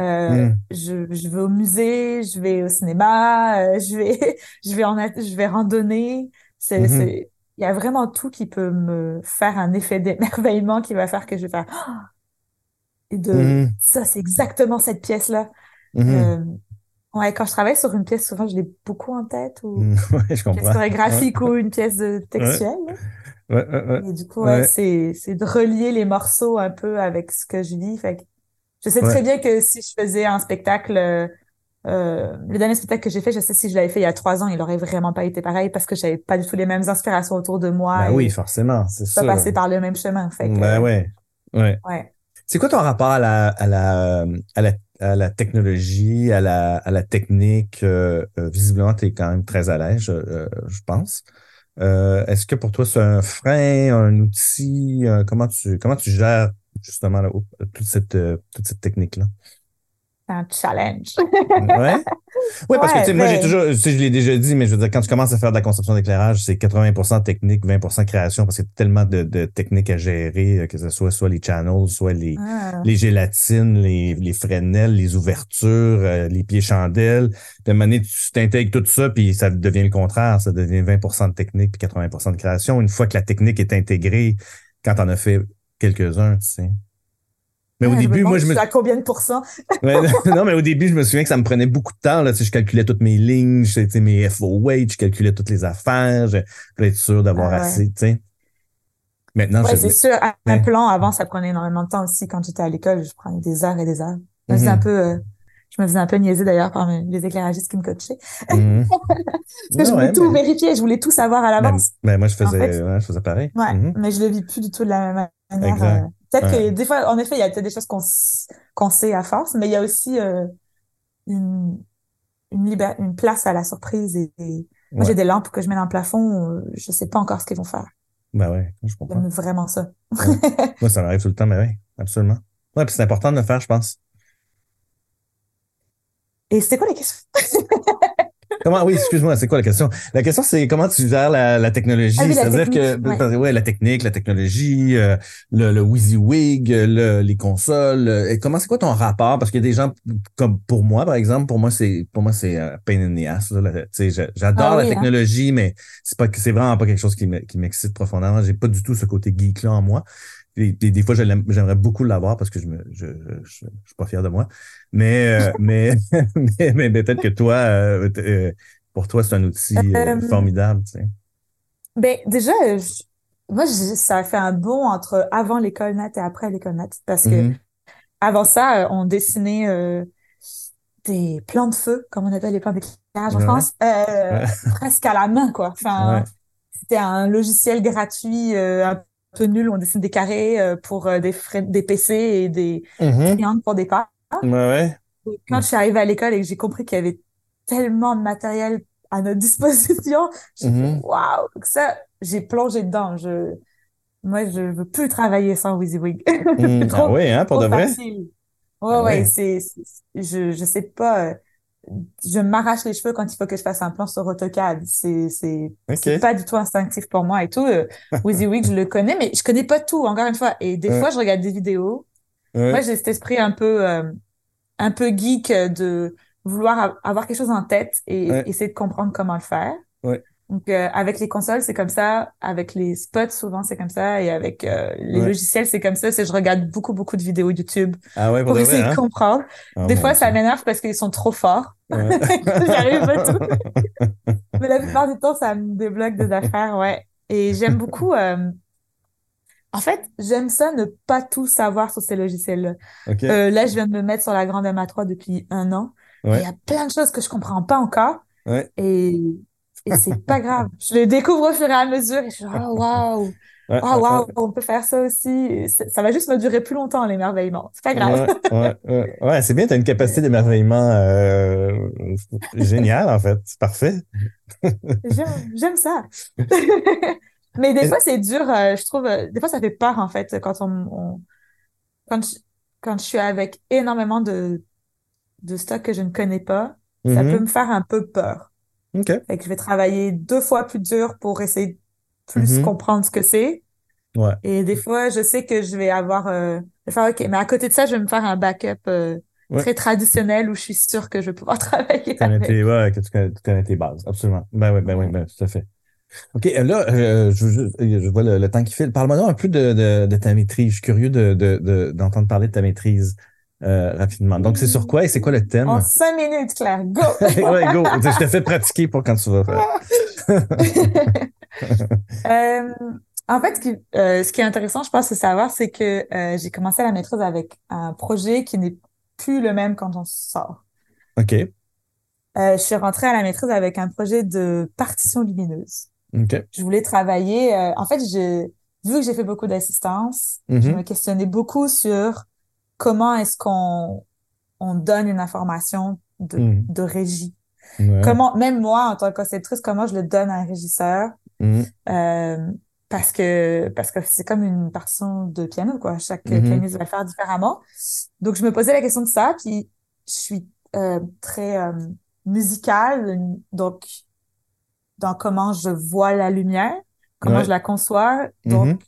Speaker 2: Euh, mm. je, je vais au musée, je vais au cinéma, euh, je vais, je vais en, je vais randonner. C'est, mm-hmm. c'est, il y a vraiment tout qui peut me faire un effet d'émerveillement qui va faire que je vais faire, et de, mm-hmm. ça, c'est exactement cette pièce-là. Mm-hmm. Euh, ouais, quand je travaille sur une pièce, souvent, je l'ai beaucoup en tête ou
Speaker 1: mm, ouais, je
Speaker 2: une pièce chorégraphique ou une pièce textuelle.
Speaker 1: Ouais. Ouais,
Speaker 2: et du coup, c'est, c'est de relier les morceaux un peu avec ce que je vis. Fait je sais très bien que si je faisais un spectacle, euh, le dernier spectacle que j'ai fait, je sais si je l'avais fait il y a trois ans, il aurait vraiment pas été pareil parce que j'avais pas du tout les mêmes inspirations autour de moi.
Speaker 1: Ben oui, forcément, c'est ça.
Speaker 2: Pas passer par le même chemin. Fait
Speaker 1: ben ouais, ouais.
Speaker 2: ouais.
Speaker 1: C'est quoi ton rapport à la, à la, à la, à la technologie, à la, à la technique? Euh, euh visiblement, tu es quand même très à l'aise, je pense. Euh, Est-ce que pour toi, c'est un frein, un outil? comment, tu, comment tu gères justement, là, toute cette, toute cette technique-là?
Speaker 2: Un challenge.
Speaker 1: ouais. Oui, parce que, tu sais, moi, j'ai toujours, tu sais, je l'ai déjà dit, mais je veux dire, quand tu commences à faire de la conception d'éclairage, c'est 80% technique, 20% création, parce qu'il y a tellement de, de, techniques à gérer, euh, que ce soit, soit les channels, soit les, ah. les gélatines, les, les les ouvertures, euh, les pieds chandelles. De manière tu t'intègres tout ça, puis ça devient le contraire, ça devient 20% de technique, puis 80% de création. Une fois que la technique est intégrée, quand on a fait quelques-uns, tu sais.
Speaker 2: Mais au début, moi, je me. À combien de pourcents?
Speaker 1: non, mais au début, je me souviens que ça me prenait beaucoup de temps. Là, tu sais, je calculais toutes mes lignes, tu sais, mes je calculais toutes les affaires. Je voulais être sûr d'avoir ah assez, tu sais.
Speaker 2: Maintenant, ouais, c'est sûr. Un plan, avant, ça prenait énormément de temps aussi. Quand j'étais à l'école, je prenais des heures et des heures. Je me faisais un mhm. peu, euh, je me faisais un peu niaiser d'ailleurs par les éclairagistes qui me coachaient. Mhm. Parce que je voulais tout vérifier, je voulais tout savoir à l'avance.
Speaker 1: Ben, moi, je faisais, je faisais pareil.
Speaker 2: Ouais, mhm. mais je le vis plus du tout de la même manière. Euh, Peut-être que des fois, en effet, il y a peut-être des choses qu'on qu'on sait à force, mais il y a aussi euh, une une, une place à la surprise. Et, moi, j'ai des lampes que je mets dans le plafond, euh, je sais pas encore ce qu'ils vont faire.
Speaker 1: Ben ouais, je comprends.
Speaker 2: J'aime vraiment ça.
Speaker 1: moi, ça m'arrive tout le temps, mais oui, absolument. Ouais, puis c'est important de le faire, je pense.
Speaker 2: Et c'était quoi la question?
Speaker 1: Comment, oui, excuse-moi, c'est quoi la question? La question, c'est comment tu gères la, technologie? Ah C'est-à-dire que, ouais. la technique, la technologie, euh, le, le WYSIWYG, le, les consoles. Euh, et comment, c'est quoi ton rapport? Parce qu'il y a des gens, comme pour moi, par exemple, pour moi, c'est, pour moi, c'est euh, pain in the ass. J'adore ah la hein. technologie, mais c'est pas, c'est vraiment pas quelque chose qui m'excite profondément. J'ai pas du tout ce côté geek-là en moi. Des, des, fois, j'aimerais beaucoup l'avoir parce que je, me, je, je, suis pas fier de moi. Mais, euh, mais, mais, peut-être que toi, euh, euh, pour toi, c'est un outil formidable. Tu sais.
Speaker 2: Ben, déjà, moi, ça a fait un bond entre avant l'école nat et après l'école nat parce que mm-hmm. avant ça, on dessinait des plans de feu, comme on appelle les plans d'éclairage en France, presque à la main, quoi. Enfin, c'était un logiciel gratuit, un peu nul. On dessine des carrés euh, pour euh, des, des PC et des mm-hmm. triangles pour des pas.
Speaker 1: Ouais,
Speaker 2: Quand je suis arrivée à l'école et que j'ai compris qu'il y avait tellement de matériel à notre disposition, j'ai mm-hmm. waouh, ça, j'ai plongé dedans. Je, moi, je veux plus travailler sans WYSIWYG.
Speaker 1: Mm. ah oui, hein, pour de vrai?
Speaker 2: Ouais, ah ouais, c'est, je, je sais pas. Euh, je m'arrache les cheveux quand il faut que je fasse un plan sur AutoCAD. C'est c'est pas du tout instinctif pour moi et tout. Euh, WYSIWYG, je le connais, mais je connais pas tout, encore une fois. Et des fois, je regarde des vidéos. Moi, j'ai cet esprit un peu euh, un peu geek de vouloir avoir quelque chose en tête et essayer de comprendre comment le faire. Donc, euh, avec les consoles, c'est comme ça. Avec les spots, souvent, c'est comme ça. Et avec euh, les logiciels, c'est comme ça. C'est je regarde beaucoup, beaucoup de vidéos YouTube
Speaker 1: ah
Speaker 2: pour, essayer
Speaker 1: de
Speaker 2: hein? comprendre. Ah, des fois, ça m'énerve parce qu'ils sont trop forts. J'arrive pas tout. Mais la plupart du temps, ça me débloque des affaires, ouais. Et j'aime beaucoup... Euh... En fait, j'aime ça ne pas tout savoir sur ces logiciels-là. Euh, là, je viens de me mettre sur la grande MA3 depuis un an. Il y a plein de choses que je comprends pas encore. Et et c'est pas grave. Je le découvre au fur et à mesure et je suis oh waouh! Oh waouh, on peut faire ça aussi. Ça va juste me durer plus longtemps, l'émerveillement. C'est pas grave.
Speaker 1: ouais, ouais, ouais. c'est bien, tu as une capacité d'émerveillement euh, géniale, en fait. C'est parfait.
Speaker 2: J'aime ça. Mais des fois, c'est dur, euh, je trouve. Euh, des fois, ça fait peur, en fait, quand on. quand, je, quand je suis avec énormément de, de stock que je ne connais pas, ça mm-hmm. peut me faire un peu peur.
Speaker 1: Okay.
Speaker 2: Fait que je vais travailler deux fois plus dur pour essayer de plus mm-hmm. comprendre ce que c'est.
Speaker 1: Ouais.
Speaker 2: Et des fois, je sais que je vais avoir... Euh, faire, OK, mais à côté de ça, je vais me faire un backup euh, très traditionnelle où je suis sûre que je vais pouvoir travailler
Speaker 1: tu connais
Speaker 2: avec.
Speaker 1: tes, ouais, que tu connais, tu connais tes bases, absolument. Ben oui, ben oui, ben, tout à fait. OK, là, euh, je, je, je vois le, le temps qui file. Parle-moi un peu de, de, de, ta maîtrise. Je suis curieux de, de, d'entendre parler de ta maîtrise euh, rapidement. Donc, c'est sur quoi et c'est quoi le thème?
Speaker 2: En cinq minutes, Claire, go!
Speaker 1: ouais, go! Je te fais pratiquer pour quand tu vas faire.
Speaker 2: euh, en fait, ce qui, euh, ce qui est intéressant, je pense, de savoir, c'est que j'ai commencé la maîtrise avec un projet qui n'est plus le même quand on sort.
Speaker 1: OK.
Speaker 2: Je suis rentrée à la maîtrise avec un projet de partition lumineuse.
Speaker 1: OK.
Speaker 2: Je voulais travailler. euh, en fait, je, vu que j'ai fait beaucoup d'assistance, je
Speaker 1: Mhm.
Speaker 2: me questionnais beaucoup sur comment est-ce qu'on on donne une information de,
Speaker 1: Mhm.
Speaker 2: de régie?
Speaker 1: Ouais.
Speaker 2: Comment, même moi, en tant que conceptrice, comment je le donne à un régisseur?
Speaker 1: Mhm.
Speaker 2: Euh, parce que parce que c'est comme une partition de piano, quoi. Chaque
Speaker 1: Mhm.
Speaker 2: pianiste va le faire différemment. Donc, je me posais la question de ça, puis je suis euh, très euh, musicale, donc dans comment je vois la lumière, comment
Speaker 1: Ouais.
Speaker 2: je la conçois. Donc,
Speaker 1: Mhm.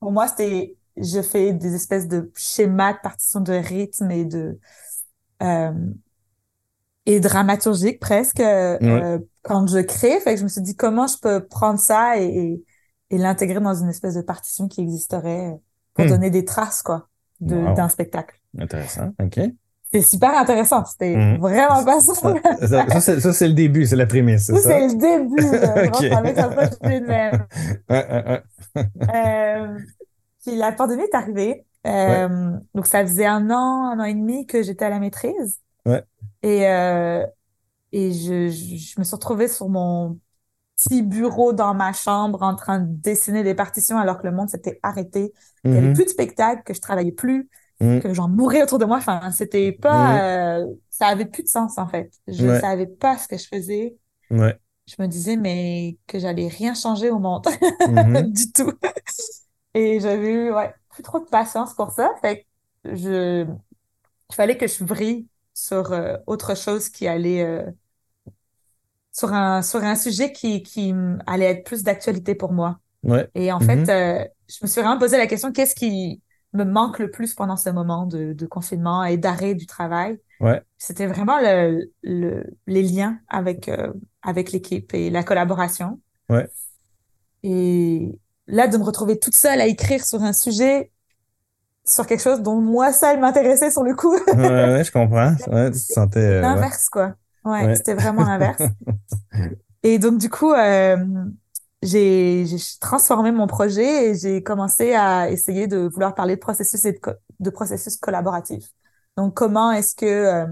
Speaker 2: pour moi, c'était, je fais des espèces de schémas de partition de rythme et de euh, et dramaturgique presque euh, quand je crée. Fait que je me suis dit comment je peux prendre ça et, et, et l'intégrer dans une espèce de partition qui existerait pour
Speaker 1: Hmm.
Speaker 2: donner des traces quoi
Speaker 1: Wow.
Speaker 2: d'un spectacle.
Speaker 1: Intéressant. OK.
Speaker 2: C'est super intéressant. C'était
Speaker 1: Mhm.
Speaker 2: vraiment pas ça.
Speaker 1: Ça, ça, ça, c'est, ça, c'est le début, c'est la prémisse, c'est
Speaker 2: Ça,
Speaker 1: ça?
Speaker 2: c'est le début. là. Vraiment, de même. Euh, puis la pandémie est arrivée. Euh, Donc, ça faisait un an, un an et demi que j'étais à la maîtrise.
Speaker 1: Ouais.
Speaker 2: Et, euh, et je, je, je me suis retrouvée sur mon petit bureau dans ma chambre en train de dessiner des partitions alors que le monde s'était arrêté. Il n'y avait
Speaker 1: Mhm.
Speaker 2: plus de spectacle, que je travaillais plus,
Speaker 1: Mhm.
Speaker 2: que j'en mourais autour de moi. Enfin, c'était pas... euh, ça avait plus de sens, en fait. Je
Speaker 1: Ouais.
Speaker 2: savais pas ce que je faisais.
Speaker 1: Ouais.
Speaker 2: Je me disais, mais que j'allais rien changer au monde.
Speaker 1: Mhm.
Speaker 2: du tout. Et j'avais eu, ouais, plus trop de patience pour ça. Fait que je, il fallait que je vrille sur euh, autre chose qui allait, euh, sur un, sur un sujet qui, qui allait être plus d'actualité pour moi.
Speaker 1: Ouais.
Speaker 2: Et en fait, euh, je me suis vraiment posé la question, qu'est-ce qui me manque le plus pendant ce moment de, de confinement et d'arrêt du travail?
Speaker 1: Ouais.
Speaker 2: C'était vraiment le, le, les liens avec, euh, avec l'équipe et la collaboration.
Speaker 1: Ouais.
Speaker 2: Et là, de me retrouver toute seule à écrire sur un sujet, sur quelque chose dont moi seule m'intéressait sur le coup.
Speaker 1: Ouais, ouais, je comprends. Ouais, tu te sentais. euh, ouais.
Speaker 2: L'inverse, quoi. Ouais,
Speaker 1: Ouais.
Speaker 2: c'était vraiment l'inverse. Et donc, du coup, euh, j'ai, j'ai transformé mon projet et j'ai commencé à essayer de vouloir parler de processus et de, co- de processus collaboratifs. Donc, comment est-ce que, euh,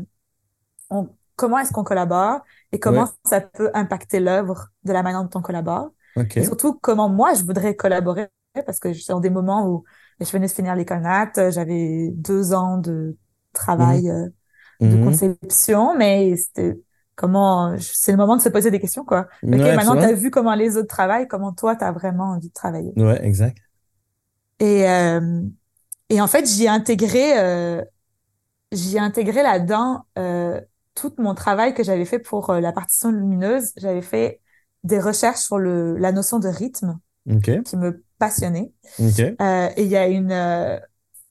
Speaker 2: on, comment est-ce qu'on collabore et comment
Speaker 1: Ouais.
Speaker 2: ça peut impacter l'œuvre de la manière dont on collabore? Et surtout, comment moi, je voudrais collaborer parce que je suis dans des moments où je venais de finir l'école nat, j'avais deux ans de travail euh, de
Speaker 1: Mhm.
Speaker 2: conception, mais c'était comment, c'est le moment de se poser des questions, quoi. Ok,
Speaker 1: Ouais,
Speaker 2: maintenant, tu as vu comment les autres travaillent, comment toi, tu as vraiment envie de travailler.
Speaker 1: Ouais, exact.
Speaker 2: Et, euh, et en fait, j'y ai intégré, euh, j'y ai intégré là-dedans euh, tout mon travail que j'avais fait pour la partition lumineuse. J'avais fait des recherches sur le, la notion de rythme
Speaker 1: OK.
Speaker 2: qui me passionnait.
Speaker 1: OK.
Speaker 2: Euh, et il y a une, euh,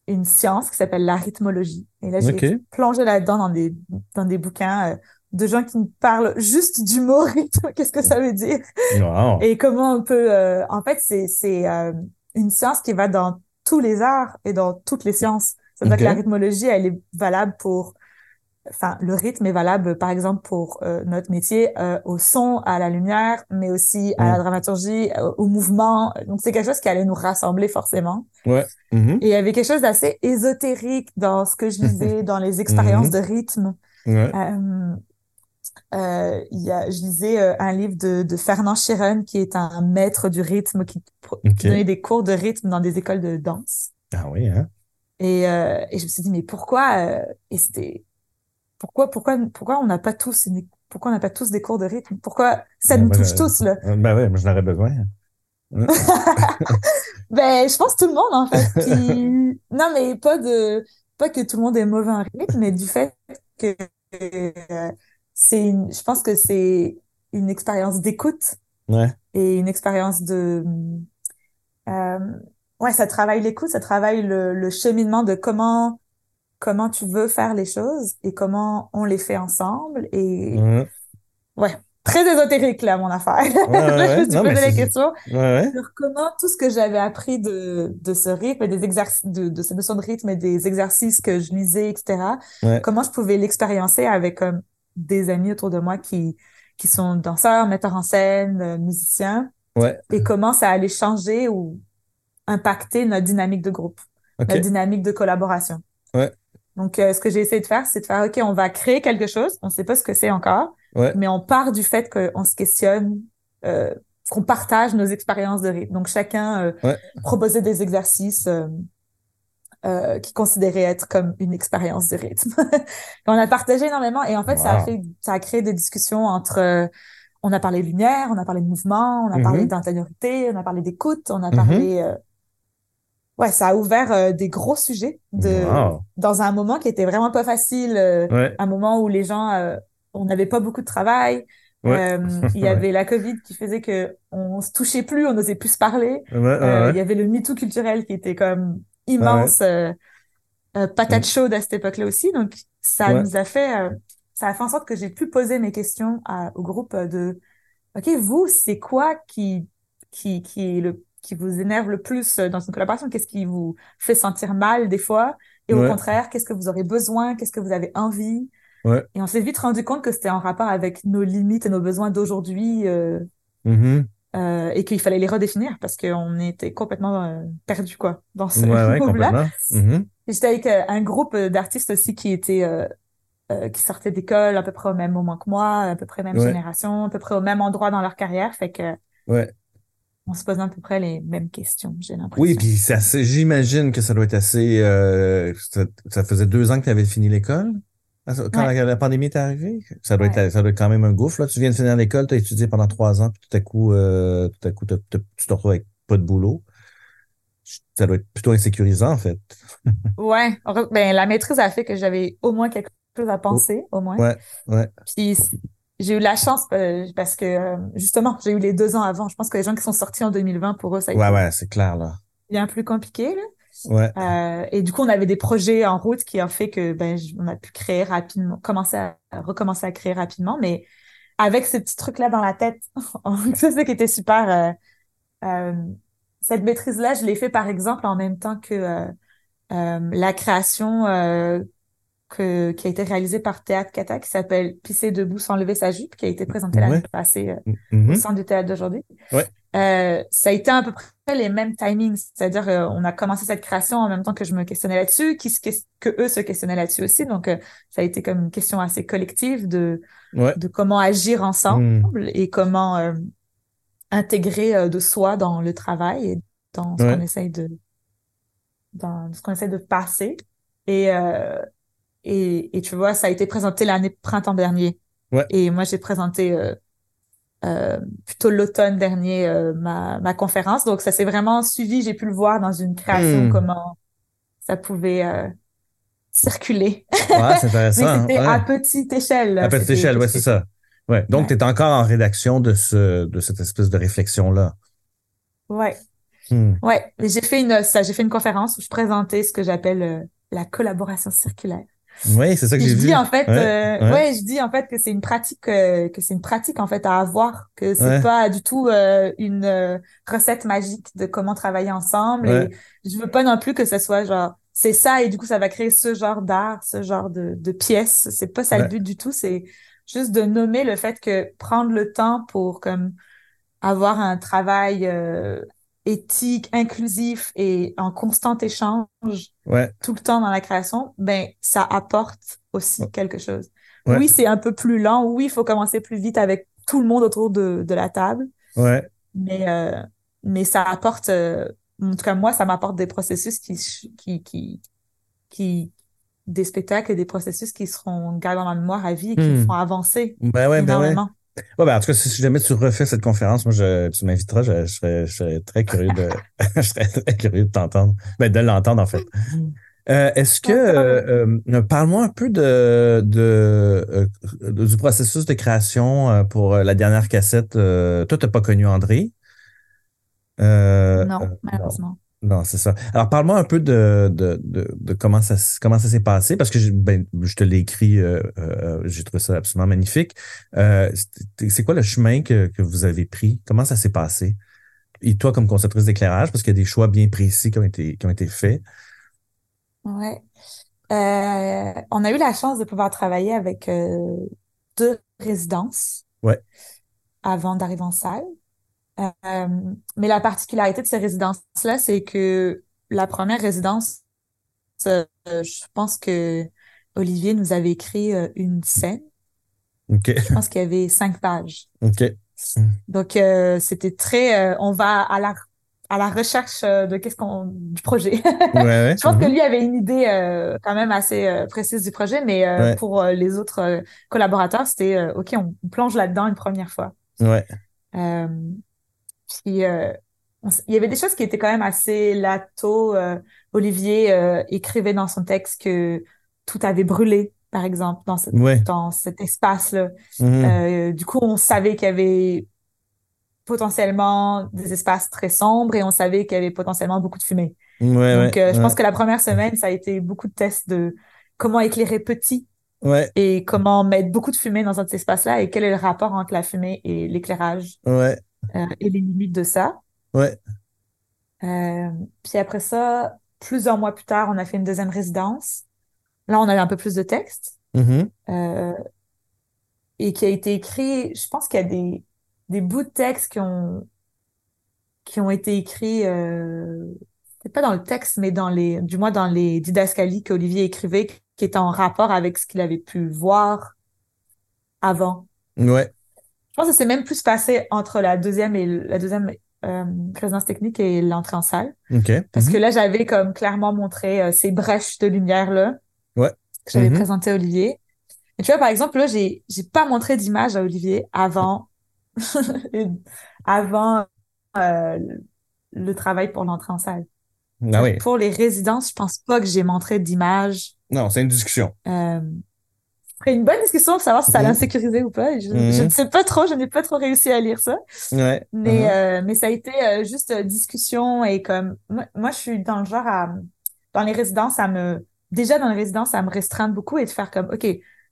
Speaker 2: une science qui s'appelle la rythmologie. Et là, j'ai plongé là-dedans dans des, dans des bouquins euh, de gens qui me parlent juste du mot rythme. Qu'est-ce que ça veut dire?
Speaker 1: Wow.
Speaker 2: Et comment on peut... euh, en fait, c'est, c'est euh, une science qui va dans tous les arts et dans toutes les sciences. C'est-à-dire que la rythmologie, elle est valable pour... Enfin, le rythme est valable, par exemple, pour euh, notre métier, euh, au son, à la lumière, mais aussi à
Speaker 1: Mm.
Speaker 2: la dramaturgie, euh, au mouvement. Donc, c'est quelque chose qui allait nous rassembler forcément.
Speaker 1: Ouais. Mhm.
Speaker 2: Et il y avait quelque chose d'assez ésotérique dans ce que je lisais, dans les expériences
Speaker 1: Mhm.
Speaker 2: de rythme.
Speaker 1: Ouais.
Speaker 2: Euh, il y a, je lisais un livre de, de Fernand Chiron, qui est un maître du rythme, qui, donnait des cours de rythme dans des écoles de danse.
Speaker 1: Ah oui, hein?
Speaker 2: Et, euh, et je me suis dit, mais pourquoi, euh, et c'était, pourquoi, pourquoi, pourquoi on n'a pas tous une, pourquoi on n'a pas tous des cours de rythme? Pourquoi ça
Speaker 1: Ben,
Speaker 2: nous touche tous, là?
Speaker 1: Ben ouais, moi, j'en aurais besoin. Hein?
Speaker 2: Ben, je pense tout le monde, en fait. Puis, non, mais pas de, pas que tout le monde est mauvais en rythme, mais du fait que euh, c'est une, je pense que c'est une expérience d'écoute
Speaker 1: Ouais.
Speaker 2: et une expérience de, euh, ouais, ça travaille l'écoute, ça travaille le, le cheminement de comment, comment tu veux faire les choses et comment on les fait ensemble. Et
Speaker 1: Mhm.
Speaker 2: ouais, très ésotérique là, mon affaire.
Speaker 1: ouais,
Speaker 2: Là, je me
Speaker 1: ouais.
Speaker 2: suis
Speaker 1: Non,
Speaker 2: posé la question
Speaker 1: Ouais,
Speaker 2: sur comment tout ce que j'avais appris de, de ce rythme, et des exercices, de, de cette notion de rythme et des exercices que je lisais, etc., comment je pouvais l'expériencer avec comme, des amis autour de moi qui, qui sont danseurs, metteurs en scène, euh, musiciens, et comment ça allait changer ou impacter notre dynamique de groupe, notre dynamique de collaboration.
Speaker 1: Ouais.
Speaker 2: Donc, euh, ce que j'ai essayé de faire, c'est de faire, OK, on va créer quelque chose, on ne sait pas ce que c'est encore,
Speaker 1: Ouais.
Speaker 2: mais on part du fait qu'on se questionne, euh, qu'on partage nos expériences de rythme. Donc, chacun euh,
Speaker 1: Ouais.
Speaker 2: proposait des exercices euh, euh, qui considéraient être comme une expérience de rythme. on a partagé énormément et en fait, ça a fait, ça a créé des discussions entre, euh, on a parlé de lumière, on a parlé de mouvement, on a parlé
Speaker 1: Mhm.
Speaker 2: d'intériorité, on a parlé d'écoute, on a
Speaker 1: Mhm.
Speaker 2: parlé, euh, ouais, ça a ouvert euh, des gros sujets de,
Speaker 1: Wow.
Speaker 2: dans un moment qui était vraiment pas facile, euh,
Speaker 1: Ouais.
Speaker 2: un moment où les gens, euh, on n'avait pas beaucoup de travail.
Speaker 1: Ouais.
Speaker 2: Euh, il y avait la COVID qui faisait que on se touchait plus, on n'osait plus se parler. Euh, il y avait le MeToo culturel qui était comme immense, euh, euh, patate chaude à cette époque-là aussi. Donc, ça nous a fait, euh, ça a fait en sorte que j'ai pu poser mes questions à- au groupe de, OK, vous, c'est quoi qui, qui, qui est le, qui vous énerve le plus euh, dans une collaboration? Qu'est-ce qui vous fait sentir mal des fois? Et au contraire, qu'est-ce que vous aurez besoin? Qu'est-ce que vous avez envie?
Speaker 1: Ouais.
Speaker 2: Et on s'est vite rendu compte que c'était en rapport avec nos limites et nos besoins d'aujourd'hui, euh,
Speaker 1: Mhm.
Speaker 2: euh, et qu'il fallait les redéfinir parce qu'on était complètement euh, perdus, quoi, dans ce
Speaker 1: Ouais. Mhm.
Speaker 2: Et J'étais avec euh, un groupe euh, d'artistes aussi qui étaient qui sortaient d'école à peu près au même moment que moi, à peu près même génération, à peu près au même endroit dans leur carrière, fait que
Speaker 1: Ouais.
Speaker 2: On se posait à peu près les mêmes questions, j'ai l'impression.
Speaker 1: Oui, puis j'imagine que ça doit être assez. euh, ça, ça faisait deux ans que tu avais fini l'école quand
Speaker 2: Ouais.
Speaker 1: la, la pandémie est arrivée? Ça doit,
Speaker 2: Ouais.
Speaker 1: être, ça doit être quand même un gouffre. Là. Tu viens de finir l'école, tu as étudié pendant trois ans, puis tout à coup, euh, tout à coup, tu te retrouves avec pas de boulot. Ça doit être plutôt insécurisant, en fait.
Speaker 2: Heureux- ben la maîtrise a fait que j'avais au moins quelque chose à penser, au moins.
Speaker 1: Ouais, ouais.
Speaker 2: Puis j'ai eu la chance euh, parce que euh, justement, j'ai eu les deux ans avant. Je pense que les gens qui sont sortis en 2020, pour eux, ça a été
Speaker 1: Ouais, ouais, c'est clair, là.
Speaker 2: bien plus compliqué, là.
Speaker 1: Ouais.
Speaker 2: Euh, et du coup, on avait des projets en route qui ont fait que ben on a pu créer rapidement, commencer à, à recommencer à créer rapidement, mais avec ce petit truc-là dans la tête, ça c'est qui était super. euh, euh, cette maîtrise-là, je l'ai fait par exemple en même temps que euh, euh, la création euh, que, qui a été réalisée par Théâtre Cata qui s'appelle Pisser debout sans lever sa jupe, qui a été présentée l'année
Speaker 1: Ouais.
Speaker 2: passée euh,
Speaker 1: Mhm.
Speaker 2: au centre du théâtre d'aujourd'hui.
Speaker 1: Ouais.
Speaker 2: Euh, ça a été à peu près les mêmes timings, c'est-à-dire euh, on a commencé cette création en même temps que je me questionnais là-dessus, qui se que eux se questionnaient là-dessus aussi, donc euh, ça a été comme une question assez collective de
Speaker 1: Ouais.
Speaker 2: de comment agir ensemble
Speaker 1: Mm.
Speaker 2: et comment intégrer de soi dans le travail et dans ce
Speaker 1: Ouais.
Speaker 2: qu'on essaye de dans ce qu'on essaie de passer et euh, et et tu vois ça a été présenté l'année printemps dernier
Speaker 1: Ouais.
Speaker 2: et moi j'ai présenté euh, euh, plutôt l'automne dernier euh, ma ma conférence donc ça s'est vraiment suivi j'ai pu le voir dans une création
Speaker 1: Mm.
Speaker 2: comment ça pouvait euh, circuler
Speaker 1: Ouais, c'est
Speaker 2: mais
Speaker 1: intéressant.
Speaker 2: c'était
Speaker 1: ouais.
Speaker 2: à petite échelle.
Speaker 1: À petite
Speaker 2: C'était
Speaker 1: échelle, ouais, c'est ça. Ouais. Donc, tu es encore en rédaction de ce, de cette espèce de réflexion-là.
Speaker 2: ouais
Speaker 1: Hmm.
Speaker 2: Ouais, mais j'ai fait une ça, j'ai fait une conférence où je présentais ce que j'appelle euh, la collaboration circulaire.
Speaker 1: Oui, c'est ça que j'ai
Speaker 2: je
Speaker 1: vu.
Speaker 2: dis en fait,
Speaker 1: Ouais,
Speaker 2: euh,
Speaker 1: ouais.
Speaker 2: ouais, je dis en fait que c'est une pratique euh, que c'est une pratique en fait à avoir, que c'est
Speaker 1: Ouais.
Speaker 2: pas du tout euh, une euh, recette magique de comment travailler ensemble. Et je veux pas non plus que ce soit genre c'est ça et du coup ça va créer ce genre d'art, ce genre de de pièces. C'est pas ça le but du tout. C'est juste de nommer le fait que prendre le temps pour comme avoir un travail euh, éthique, inclusif et en constant échange
Speaker 1: Ouais.
Speaker 2: tout le temps dans la création, ben ça apporte aussi quelque chose.
Speaker 1: Ouais.
Speaker 2: Oui, c'est un peu plus lent. Oui, il faut commencer plus vite avec tout le monde autour de, de la table,
Speaker 1: Ouais.
Speaker 2: mais euh, mais ça apporte, euh, en tout cas moi, ça m'apporte des processus qui qui qui qui des spectacles et des processus qui seront gardés dans la mémoire à vie et qui me
Speaker 1: Hmm.
Speaker 2: font avancer
Speaker 1: Ben ben ouais.
Speaker 2: énormément.
Speaker 1: Ouais, ben, en tout cas, si jamais tu refais cette conférence, moi, je, tu m'inviteras, je, je serais, je serais très curieux de, je serais très curieux de t'entendre. Ben, de l'entendre, en fait. Euh, est-ce que, euh, euh, parle-moi un peu de, de, du processus de création pour la dernière cassette. Toi, t'as pas connu André?
Speaker 2: Non, malheureusement.
Speaker 1: Non, c'est ça. Alors, parle-moi un peu de, de, de, de comment ça, comment ça s'est passé, parce que je, ben, je te l'ai écrit, euh, euh, j'ai trouvé ça absolument magnifique. Euh, c'est quoi le chemin que, que vous avez pris? Comment ça s'est passé? Et toi, comme conceptrice d'éclairage, parce qu'il y a des choix bien précis qui ont été, qui ont été faits.
Speaker 2: Ouais. Euh, on a eu la chance de pouvoir travailler avec euh, deux résidences
Speaker 1: Ouais.
Speaker 2: avant d'arriver en salle. Euh, mais la particularité de ces résidences-là, c'est que la première résidence, euh, je pense que Olivier nous avait écrit euh, une scène.
Speaker 1: OK.
Speaker 2: Je pense qu'il y avait cinq pages.
Speaker 1: OK.
Speaker 2: Donc, c'était très, on va à la, à la recherche de qu'est-ce qu'on, du projet.
Speaker 1: Ouais, ouais.
Speaker 2: Je pense que
Speaker 1: Mhm.
Speaker 2: lui avait une idée quand même assez précise du projet, mais
Speaker 1: Ouais.
Speaker 2: pour les autres collaborateurs, c'était OK, on, on plonge là-dedans une première fois.
Speaker 1: Ouais.
Speaker 2: Puis euh, on il y avait des choses qui étaient quand même assez lato. Euh, Olivier euh, écrivait dans son texte que tout avait brûlé, par exemple, dans, cette,
Speaker 1: Ouais.
Speaker 2: dans cet espace-là.
Speaker 1: Mhm.
Speaker 2: Euh, du coup, on savait qu'il y avait potentiellement des espaces très sombres et on savait qu'il y avait potentiellement beaucoup de fumée.
Speaker 1: Ouais,
Speaker 2: Donc,
Speaker 1: ouais,
Speaker 2: je pense que la première semaine, ça a été beaucoup de tests de comment éclairer petit
Speaker 1: Ouais,
Speaker 2: et comment mettre beaucoup de fumée dans cet espace-là et quel est le rapport entre la fumée et l'éclairage
Speaker 1: ouais,
Speaker 2: euh, et les limites de ça.
Speaker 1: ouais.
Speaker 2: Euh, puis après ça, plusieurs mois plus tard, on a fait une deuxième résidence. Là, on a eu un peu plus de texte
Speaker 1: Mhm.
Speaker 2: euh, et qui a été écrit. Je pense qu'il y a des, des bouts de texte qui ont, qui ont été écrits, peut-être pas dans le texte, mais dans les, du moins dans les didascalies qu'Olivier écrivait, qui étaient en rapport avec ce qu'il avait pu voir avant.
Speaker 1: Ouais.
Speaker 2: Je pense que c'est même plus passé entre la deuxième et la deuxième euh, résidence technique et l'entrée en salle. Parce
Speaker 1: Mhm.
Speaker 2: que là, j'avais comme clairement montré euh, ces brèches de lumière-là
Speaker 1: Ouais.
Speaker 2: que j'avais
Speaker 1: Mhm.
Speaker 2: présenté à Olivier. Et tu vois, par exemple, là, j'ai, j'ai pas montré d'image à Olivier avant, avant euh, le- le travail pour l'entrée en salle.
Speaker 1: Ah oui.
Speaker 2: Pour les résidences, je pense pas que j'ai montré d'image.
Speaker 1: Non, c'est une discussion.
Speaker 2: Une bonne discussion pour savoir si ça l'insécurisait ou pas. Je,
Speaker 1: Mhm.
Speaker 2: je ne sais pas trop, je n'ai pas trop réussi à lire ça.
Speaker 1: Ouais.
Speaker 2: Mais,
Speaker 1: Mhm.
Speaker 2: euh, mais ça a été euh, juste euh, discussion et comme moi, moi, je suis dans le genre à dans les résidences à me déjà dans les résidences à me restreindre beaucoup et de faire comme OK,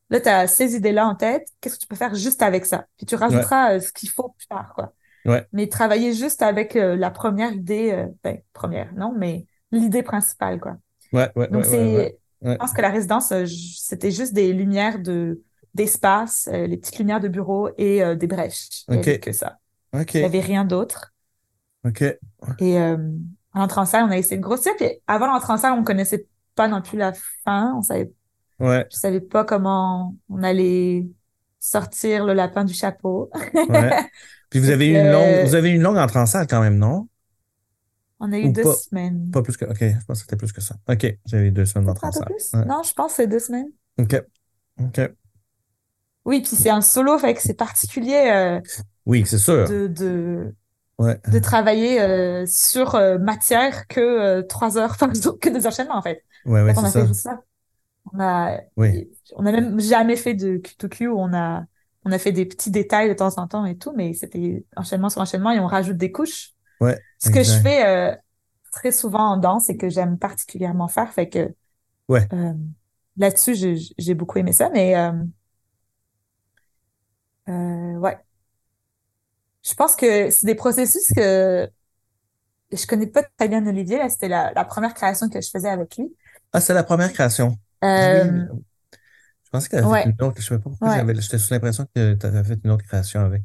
Speaker 2: là tu as ces idées-là en tête, qu'est-ce que tu peux faire juste avec ça? Puis tu rajouteras euh, ce qu'il faut plus tard quoi.
Speaker 1: Ouais.
Speaker 2: Mais travailler juste avec la première idée ben première, non, mais l'idée principale quoi.
Speaker 1: Ouais, ouais,
Speaker 2: Donc c'est
Speaker 1: ouais,
Speaker 2: je pense que la résidence euh, c'était juste des lumières de d'espace, euh, les petites lumières de bureau et euh, des brèches. Il avait que ça. Il y avait rien d'autre.
Speaker 1: OK.
Speaker 2: Et euh, en entrant en salle, on a essayé de grossir. Puis avant d'entrer en salle, on connaissait pas non plus la fin. On savait,
Speaker 1: Ouais.
Speaker 2: je savais pas comment on allait sortir le lapin du chapeau.
Speaker 1: Ouais. Puis vous avez eu une longue, vous avez une longue entrée en salle quand même, non?
Speaker 2: On a eu
Speaker 1: Ou
Speaker 2: deux
Speaker 1: pas-
Speaker 2: semaines.
Speaker 1: Pas plus que, OK, je pense que c'était plus que ça. OK, j'avais eu deux semaines d'entrée en
Speaker 2: un peu
Speaker 1: salle.
Speaker 2: plus?
Speaker 1: Ouais.
Speaker 2: Non, je pense que c'est deux semaines.
Speaker 1: OK. OK.
Speaker 2: Oui, puis c'est un solo, fait que c'est particulier euh,
Speaker 1: Oui, c'est sûr.
Speaker 2: de, de,
Speaker 1: Ouais.
Speaker 2: de travailler euh, sur euh, matière que trois heures par jour, que des enchaînements en fait.
Speaker 1: Ouais, ouais,
Speaker 2: Fait
Speaker 1: c'est
Speaker 2: a fait juste ça. On a,
Speaker 1: Oui.
Speaker 2: on a même jamais fait de Q2Q. On a, on a fait des petits détails de temps en temps et tout, mais c'était enchaînement sur enchaînement et on rajoute des couches.
Speaker 1: Ouais.
Speaker 2: Ce que je fais euh, très souvent en danse et que j'aime particulièrement faire, fait que
Speaker 1: Ouais.
Speaker 2: euh, là-dessus, j'ai j'ai beaucoup aimé ça, mais euh, euh, ouais. Je pense que c'est des processus que je connais pas très bien Olivier. Là, c'était la, la première création que je faisais avec lui.
Speaker 1: Ah, c'est la première création. Ah
Speaker 2: Euh,
Speaker 1: oui. Je pensais que tu avais
Speaker 2: ouais.
Speaker 1: fait une autre. Je sais pas pourquoi
Speaker 2: Ouais.
Speaker 1: j'avais, j'étais sous l'impression que tu avais fait une autre création avec.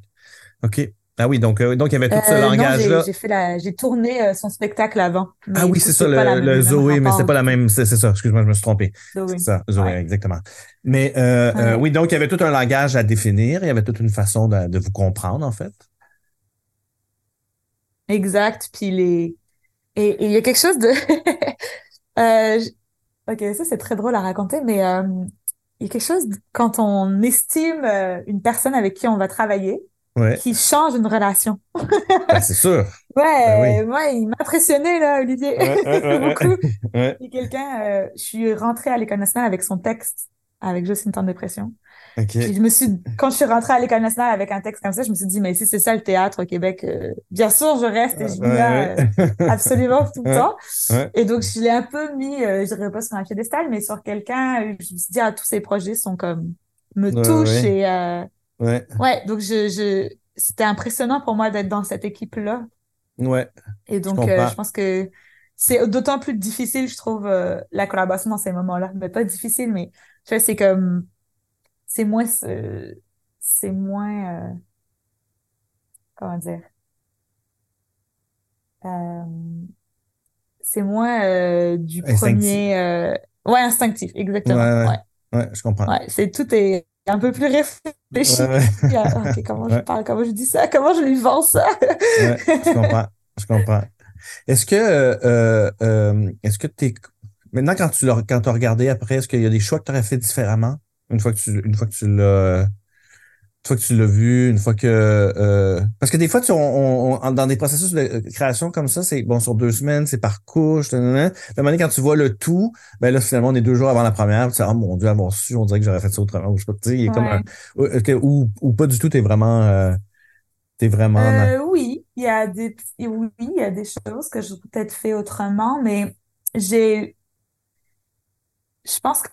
Speaker 1: OK. Ah oui, donc, euh, donc il y avait tout ce
Speaker 2: Euh,
Speaker 1: langage-là.
Speaker 2: j'ai fait la, j'ai tourné euh, son spectacle avant.
Speaker 1: Ah oui, c'est ça, le, Zoé, mais c'est pas la même. C'est c'est ça, excuse-moi, je me suis trompé.
Speaker 2: Zoé.
Speaker 1: C'est ça, Zoé,
Speaker 2: Ouais.
Speaker 1: exactement. Mais
Speaker 2: Ouais.
Speaker 1: oui, donc il y avait tout un langage à définir, il y avait toute une façon de, de vous comprendre, en fait.
Speaker 2: Exact. Puis les, et il y a quelque chose de, euh, j- ok, ça c'est très drôle à raconter, mais euh, il y a quelque chose de- quand on estime euh, une personne avec qui on va travailler
Speaker 1: Ouais,
Speaker 2: qui change une relation.
Speaker 1: ben, c'est sûr.
Speaker 2: Ouais,
Speaker 1: Ben
Speaker 2: moi il m'a impressionné là, Olivier,
Speaker 1: Ouais, ouais, ouais, ouais.
Speaker 2: beaucoup.
Speaker 1: Ouais,
Speaker 2: Il quelqu'un, euh, je suis rentrée à l'École nationale avec son texte avec juste une temps de. Puis je me suis, quand je suis rentrée à l'École nationale avec un texte comme ça, je me suis dit, mais si c'est ça le théâtre au Québec, euh, bien sûr, je reste et je vis là
Speaker 1: Ouais, ouais.
Speaker 2: euh, absolument tout le
Speaker 1: Ouais,
Speaker 2: temps.
Speaker 1: ouais,
Speaker 2: Et donc, je l'ai un peu mis, je dirais pas sur un piédestal, mais sur quelqu'un, je me suis dit, ah, tous ces projets sont comme, me
Speaker 1: ouais,
Speaker 2: touchent
Speaker 1: ouais,
Speaker 2: et, euh,
Speaker 1: ouais,
Speaker 2: ouais, donc je, je, c'était impressionnant pour moi d'être dans cette équipe-là.
Speaker 1: ouais,
Speaker 2: Et
Speaker 1: je
Speaker 2: donc, euh, je pense que c'est d'autant plus difficile, je trouve, euh, la collaboration dans ces moments-là. Mais pas difficile, mais tu vois, c'est comme, c'est moins, euh, c'est moins, euh, comment dire, euh, c'est moins euh, du
Speaker 1: Instinctif.
Speaker 2: premier, euh, ouais, instinctif,
Speaker 1: Ouais,
Speaker 2: exactement.
Speaker 1: ouais,
Speaker 2: Ouais,
Speaker 1: ouais, je comprends.
Speaker 2: ouais, c'est tout est un peu plus réfléchi.
Speaker 1: ouais,
Speaker 2: Ok, comment je parle, comment je dis ça, comment je lui vends ça?
Speaker 1: je comprends. Je comprends. Est-ce que, euh, euh, euh, est-ce que t'es, maintenant, quand tu l'as, quand t'as regardé après, est-ce qu'il y a des choix que tu aurais fait différemment? Une fois que tu, une fois que tu l'as, une fois que tu l'as vu, une fois que, euh, parce que des fois, tu, on, on- dans des processus de création comme ça, c'est bon sur deux semaines, c'est par couche, moment donné, quand tu vois le tout, ben là, finalement, on est deux jours avant la première, tu dis, oh mon Dieu, avoir su, on dirait que j'aurais fait ça autrement, ou je sais pas, tu sais, il comme un, ou, ou, ou pas du tout, t'es vraiment, euh, t'es vraiment,
Speaker 2: Euh, oui, il y a des, oui, il y a des choses que j'aurais peut-être fait autrement, mais j'ai, je pense que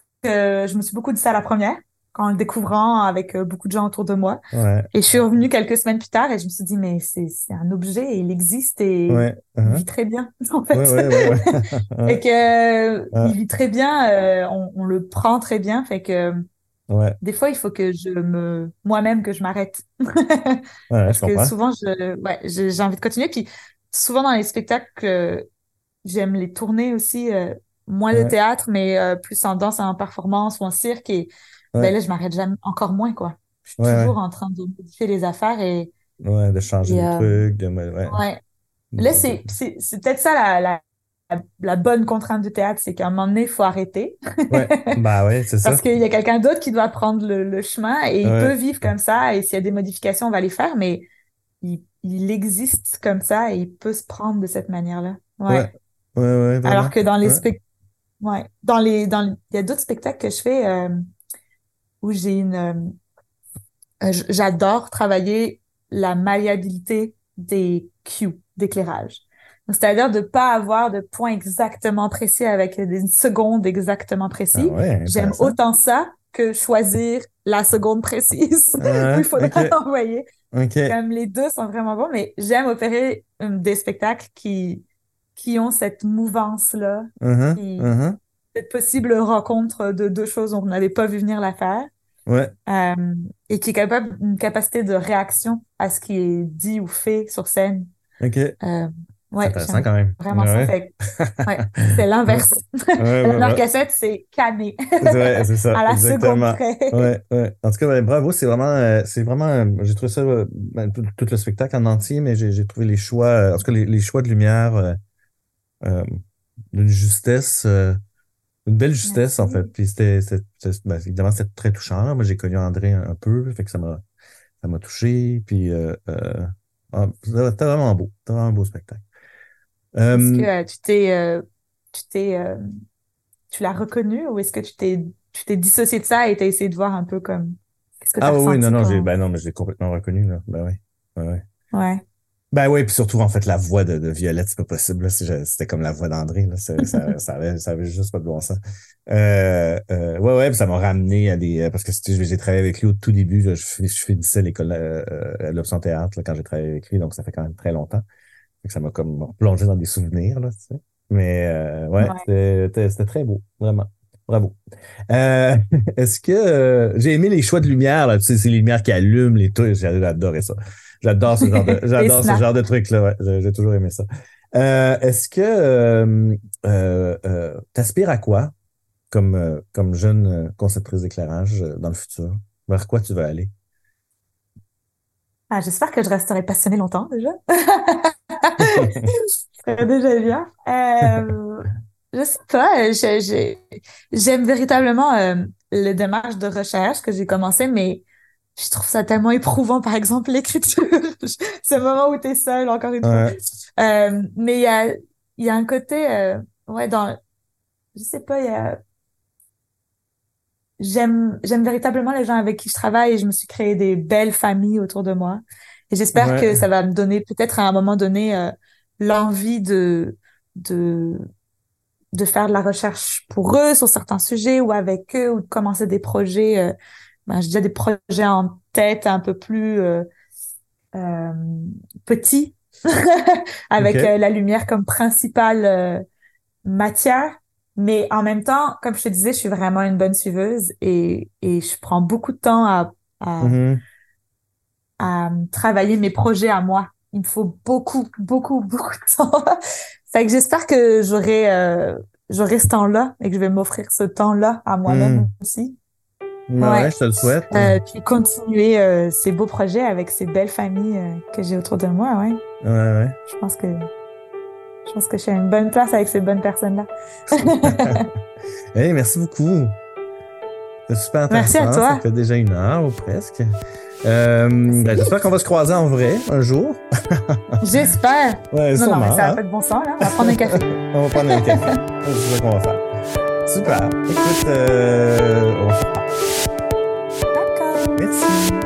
Speaker 2: je me suis beaucoup dit ça à la première, en le découvrant avec euh, beaucoup de gens autour de moi.
Speaker 1: ouais,
Speaker 2: Et je suis revenue quelques semaines plus tard et je me suis dit, mais c'est, c'est un objet et il existe et
Speaker 1: ouais,
Speaker 2: il vit très bien, en
Speaker 1: ouais,
Speaker 2: fait.
Speaker 1: ouais, ouais,
Speaker 2: que, euh, il vit très bien, euh, on, on le prend très bien. Fait que, des fois, il faut que je me, moi-même, que je m'arrête.
Speaker 1: je
Speaker 2: Parce que souvent, je, ouais, j'ai envie de continuer. Puis souvent dans les spectacles, euh, j'aime les tourner aussi, euh, moins de théâtre, mais euh, plus en danse, en performance ou en cirque. Et ben là, je m'arrête jamais, encore moins, quoi. Je suis
Speaker 1: ouais,
Speaker 2: toujours en train de modifier les affaires et,
Speaker 1: ouais, de changer
Speaker 2: et euh,
Speaker 1: trucs, de, ouais.
Speaker 2: Là, c'est, c'est, c'est peut-être ça la, la, la bonne contrainte du théâtre, c'est qu'à un moment donné, il faut arrêter.
Speaker 1: ouais, bah ouais, c'est
Speaker 2: Parce
Speaker 1: ça.
Speaker 2: qu'il y a quelqu'un d'autre qui doit prendre le, le chemin et il peut vivre comme ça. Et s'il y a des modifications, on va les faire, mais il, il existe comme ça et il peut se prendre de cette manière-là.
Speaker 1: ouais,
Speaker 2: Ouais.
Speaker 1: ouais, ouais,
Speaker 2: Alors que dans les spectacles, ouais, dans les, dans il y a d'autres spectacles que je fais euh, où j'ai une, euh, euh, j'adore travailler la malléabilité des cues d'éclairage. C'est-à-dire de pas avoir de points exactement précis avec des secondes exactement
Speaker 1: ah
Speaker 2: précis.
Speaker 1: ouais,
Speaker 2: J'aime autant ça que choisir la seconde précise où il faudra
Speaker 1: ok,
Speaker 2: envoyer. Comme les deux sont vraiment bons, mais j'aime opérer euh, des spectacles qui, qui ont cette mouvance-là,
Speaker 1: uh-huh,
Speaker 2: qui,
Speaker 1: uh-huh.
Speaker 2: Cette possible rencontre de deux choses dont on n'avait pas vu venir l'affaire,
Speaker 1: Ouais,
Speaker 2: euh, et qui est capable, une capacité de réaction à ce qui est dit ou fait sur scène.
Speaker 1: ok.
Speaker 2: Euh,
Speaker 1: C'est
Speaker 2: ouais,
Speaker 1: intéressant
Speaker 2: j'aime
Speaker 1: quand même.
Speaker 2: vraiment ça.
Speaker 1: Ouais.
Speaker 2: Fait, ouais, c'est l'inverse.
Speaker 1: Ouais.
Speaker 2: cassette, c'est canné
Speaker 1: Ouais, c'est ça,
Speaker 2: à la seconde
Speaker 1: exactement.
Speaker 2: près.
Speaker 1: Ouais, ouais. En tout cas, ben, bravo, c'est vraiment, euh, c'est vraiment, euh, j'ai trouvé ça, euh, ben, tout, tout le spectacle en entier, mais j'ai j'ai trouvé les choix, euh, en tout cas, les, les choix de lumière euh, euh, d'une justesse, euh, une belle justesse, en fait. Puis c'était, ben, évidemment, c'était très touchant. là. Moi, j'ai connu André un, un peu, fait que ça m'a, ça m'a touché. Puis, euh, euh, ah, c'était vraiment beau. C'était vraiment un beau spectacle.
Speaker 2: Est-ce que
Speaker 1: Euh,
Speaker 2: euh, tu t'es, euh, tu t'es, euh, tu l'as reconnu ou est-ce que tu t'es, tu t'es dissocié de ça et t'as essayé de voir un peu comme, qu'est-ce que
Speaker 1: ah oui, oui, non, non, j'ai, ben non, mais je l'ai complètement reconnu, là. Ben oui. Ouais, ouais.
Speaker 2: ouais.
Speaker 1: Ben oui, puis surtout, en fait, la voix de, de Violette, c'est pas possible. C'était comme la voix d'André. Ça, ça, avait, ça avait juste pas de bon sens. Euh, euh, ouais, ouais, puis ça m'a ramené à des... euh, Parce que j'ai travaillé avec lui au tout début. je, fin- je finissais l'école euh, euh, à l'option théâtre là, quand j'ai travaillé avec lui, donc ça fait quand même très longtemps. Que ça m'a comme plongé dans des souvenirs. Là, tu sais. Mais euh, ouais,
Speaker 2: Ouais.
Speaker 1: c'était très beau, vraiment. Bravo. Euh, Est-ce que euh, j'ai aimé les choix de lumière, là, tu sais, c'est les lumières qui allument les trucs, j'ai adoré ça. J'adore ce genre de, j'adore ce genre de trucs-là, ouais. J'ai toujours aimé ça. Euh, est-ce que euh, euh, euh, t'aspires à quoi comme, euh, comme jeune euh, conceptrice d'éclairage dans le futur? Vers quoi tu veux aller?
Speaker 2: Ah, j'espère que je resterai passionnée longtemps déjà. Ce serait déjà bien. Euh, je sais pas, j'aime véritablement le démarche de recherche que j'ai commencé, mais je trouve ça tellement éprouvant, par exemple, l'écriture. Ce moment où tu es seul, encore une fois. Euh, mais il y a, il y a un côté, euh, ouais, dans, je sais pas, il y a, j'aime j'aime véritablement les gens avec qui je travaille et je me suis créé des belles familles autour de moi. Et j'espère que ça va me donner peut-être à un moment donné euh, l'envie de de de faire de la recherche pour eux sur certains sujets ou avec eux ou de commencer des projets. Euh, ben, j'ai déjà des projets en tête un peu plus euh, euh petits avec la lumière comme principale matière. Mais en même temps, comme je te disais, je suis vraiment une bonne suiveuse et, et je prends beaucoup de temps à, à, mm-hmm. à travailler mes projets à moi. Il me faut beaucoup, beaucoup, beaucoup de temps. fait que j'espère que j'aurai euh, j'aurai ce temps-là et que je vais m'offrir ce temps-là à moi-même mm. aussi.
Speaker 1: Ouais, je te le souhaite.
Speaker 2: Euh, puis continuer euh, ces beaux projets avec ces belles familles euh, que j'ai autour de moi, ouais.
Speaker 1: Ouais, ouais.
Speaker 2: Je pense que je pense que je suis à une bonne place avec ces bonnes personnes-là.
Speaker 1: hey, merci beaucoup. C'est super intéressant.
Speaker 2: Merci à toi.
Speaker 1: Ça fait déjà une heure ou presque. Euh, ben, J'espère qu'on va se croiser en vrai un jour.
Speaker 2: J'espère.
Speaker 1: Ouais,
Speaker 2: non,
Speaker 1: sûrement,
Speaker 2: non, mais ça
Speaker 1: hein?
Speaker 2: va pas de bon sens, là. On va prendre un café.
Speaker 1: on va prendre un café. C'est ça qu'on va faire. Super. Écoute, euh, on It's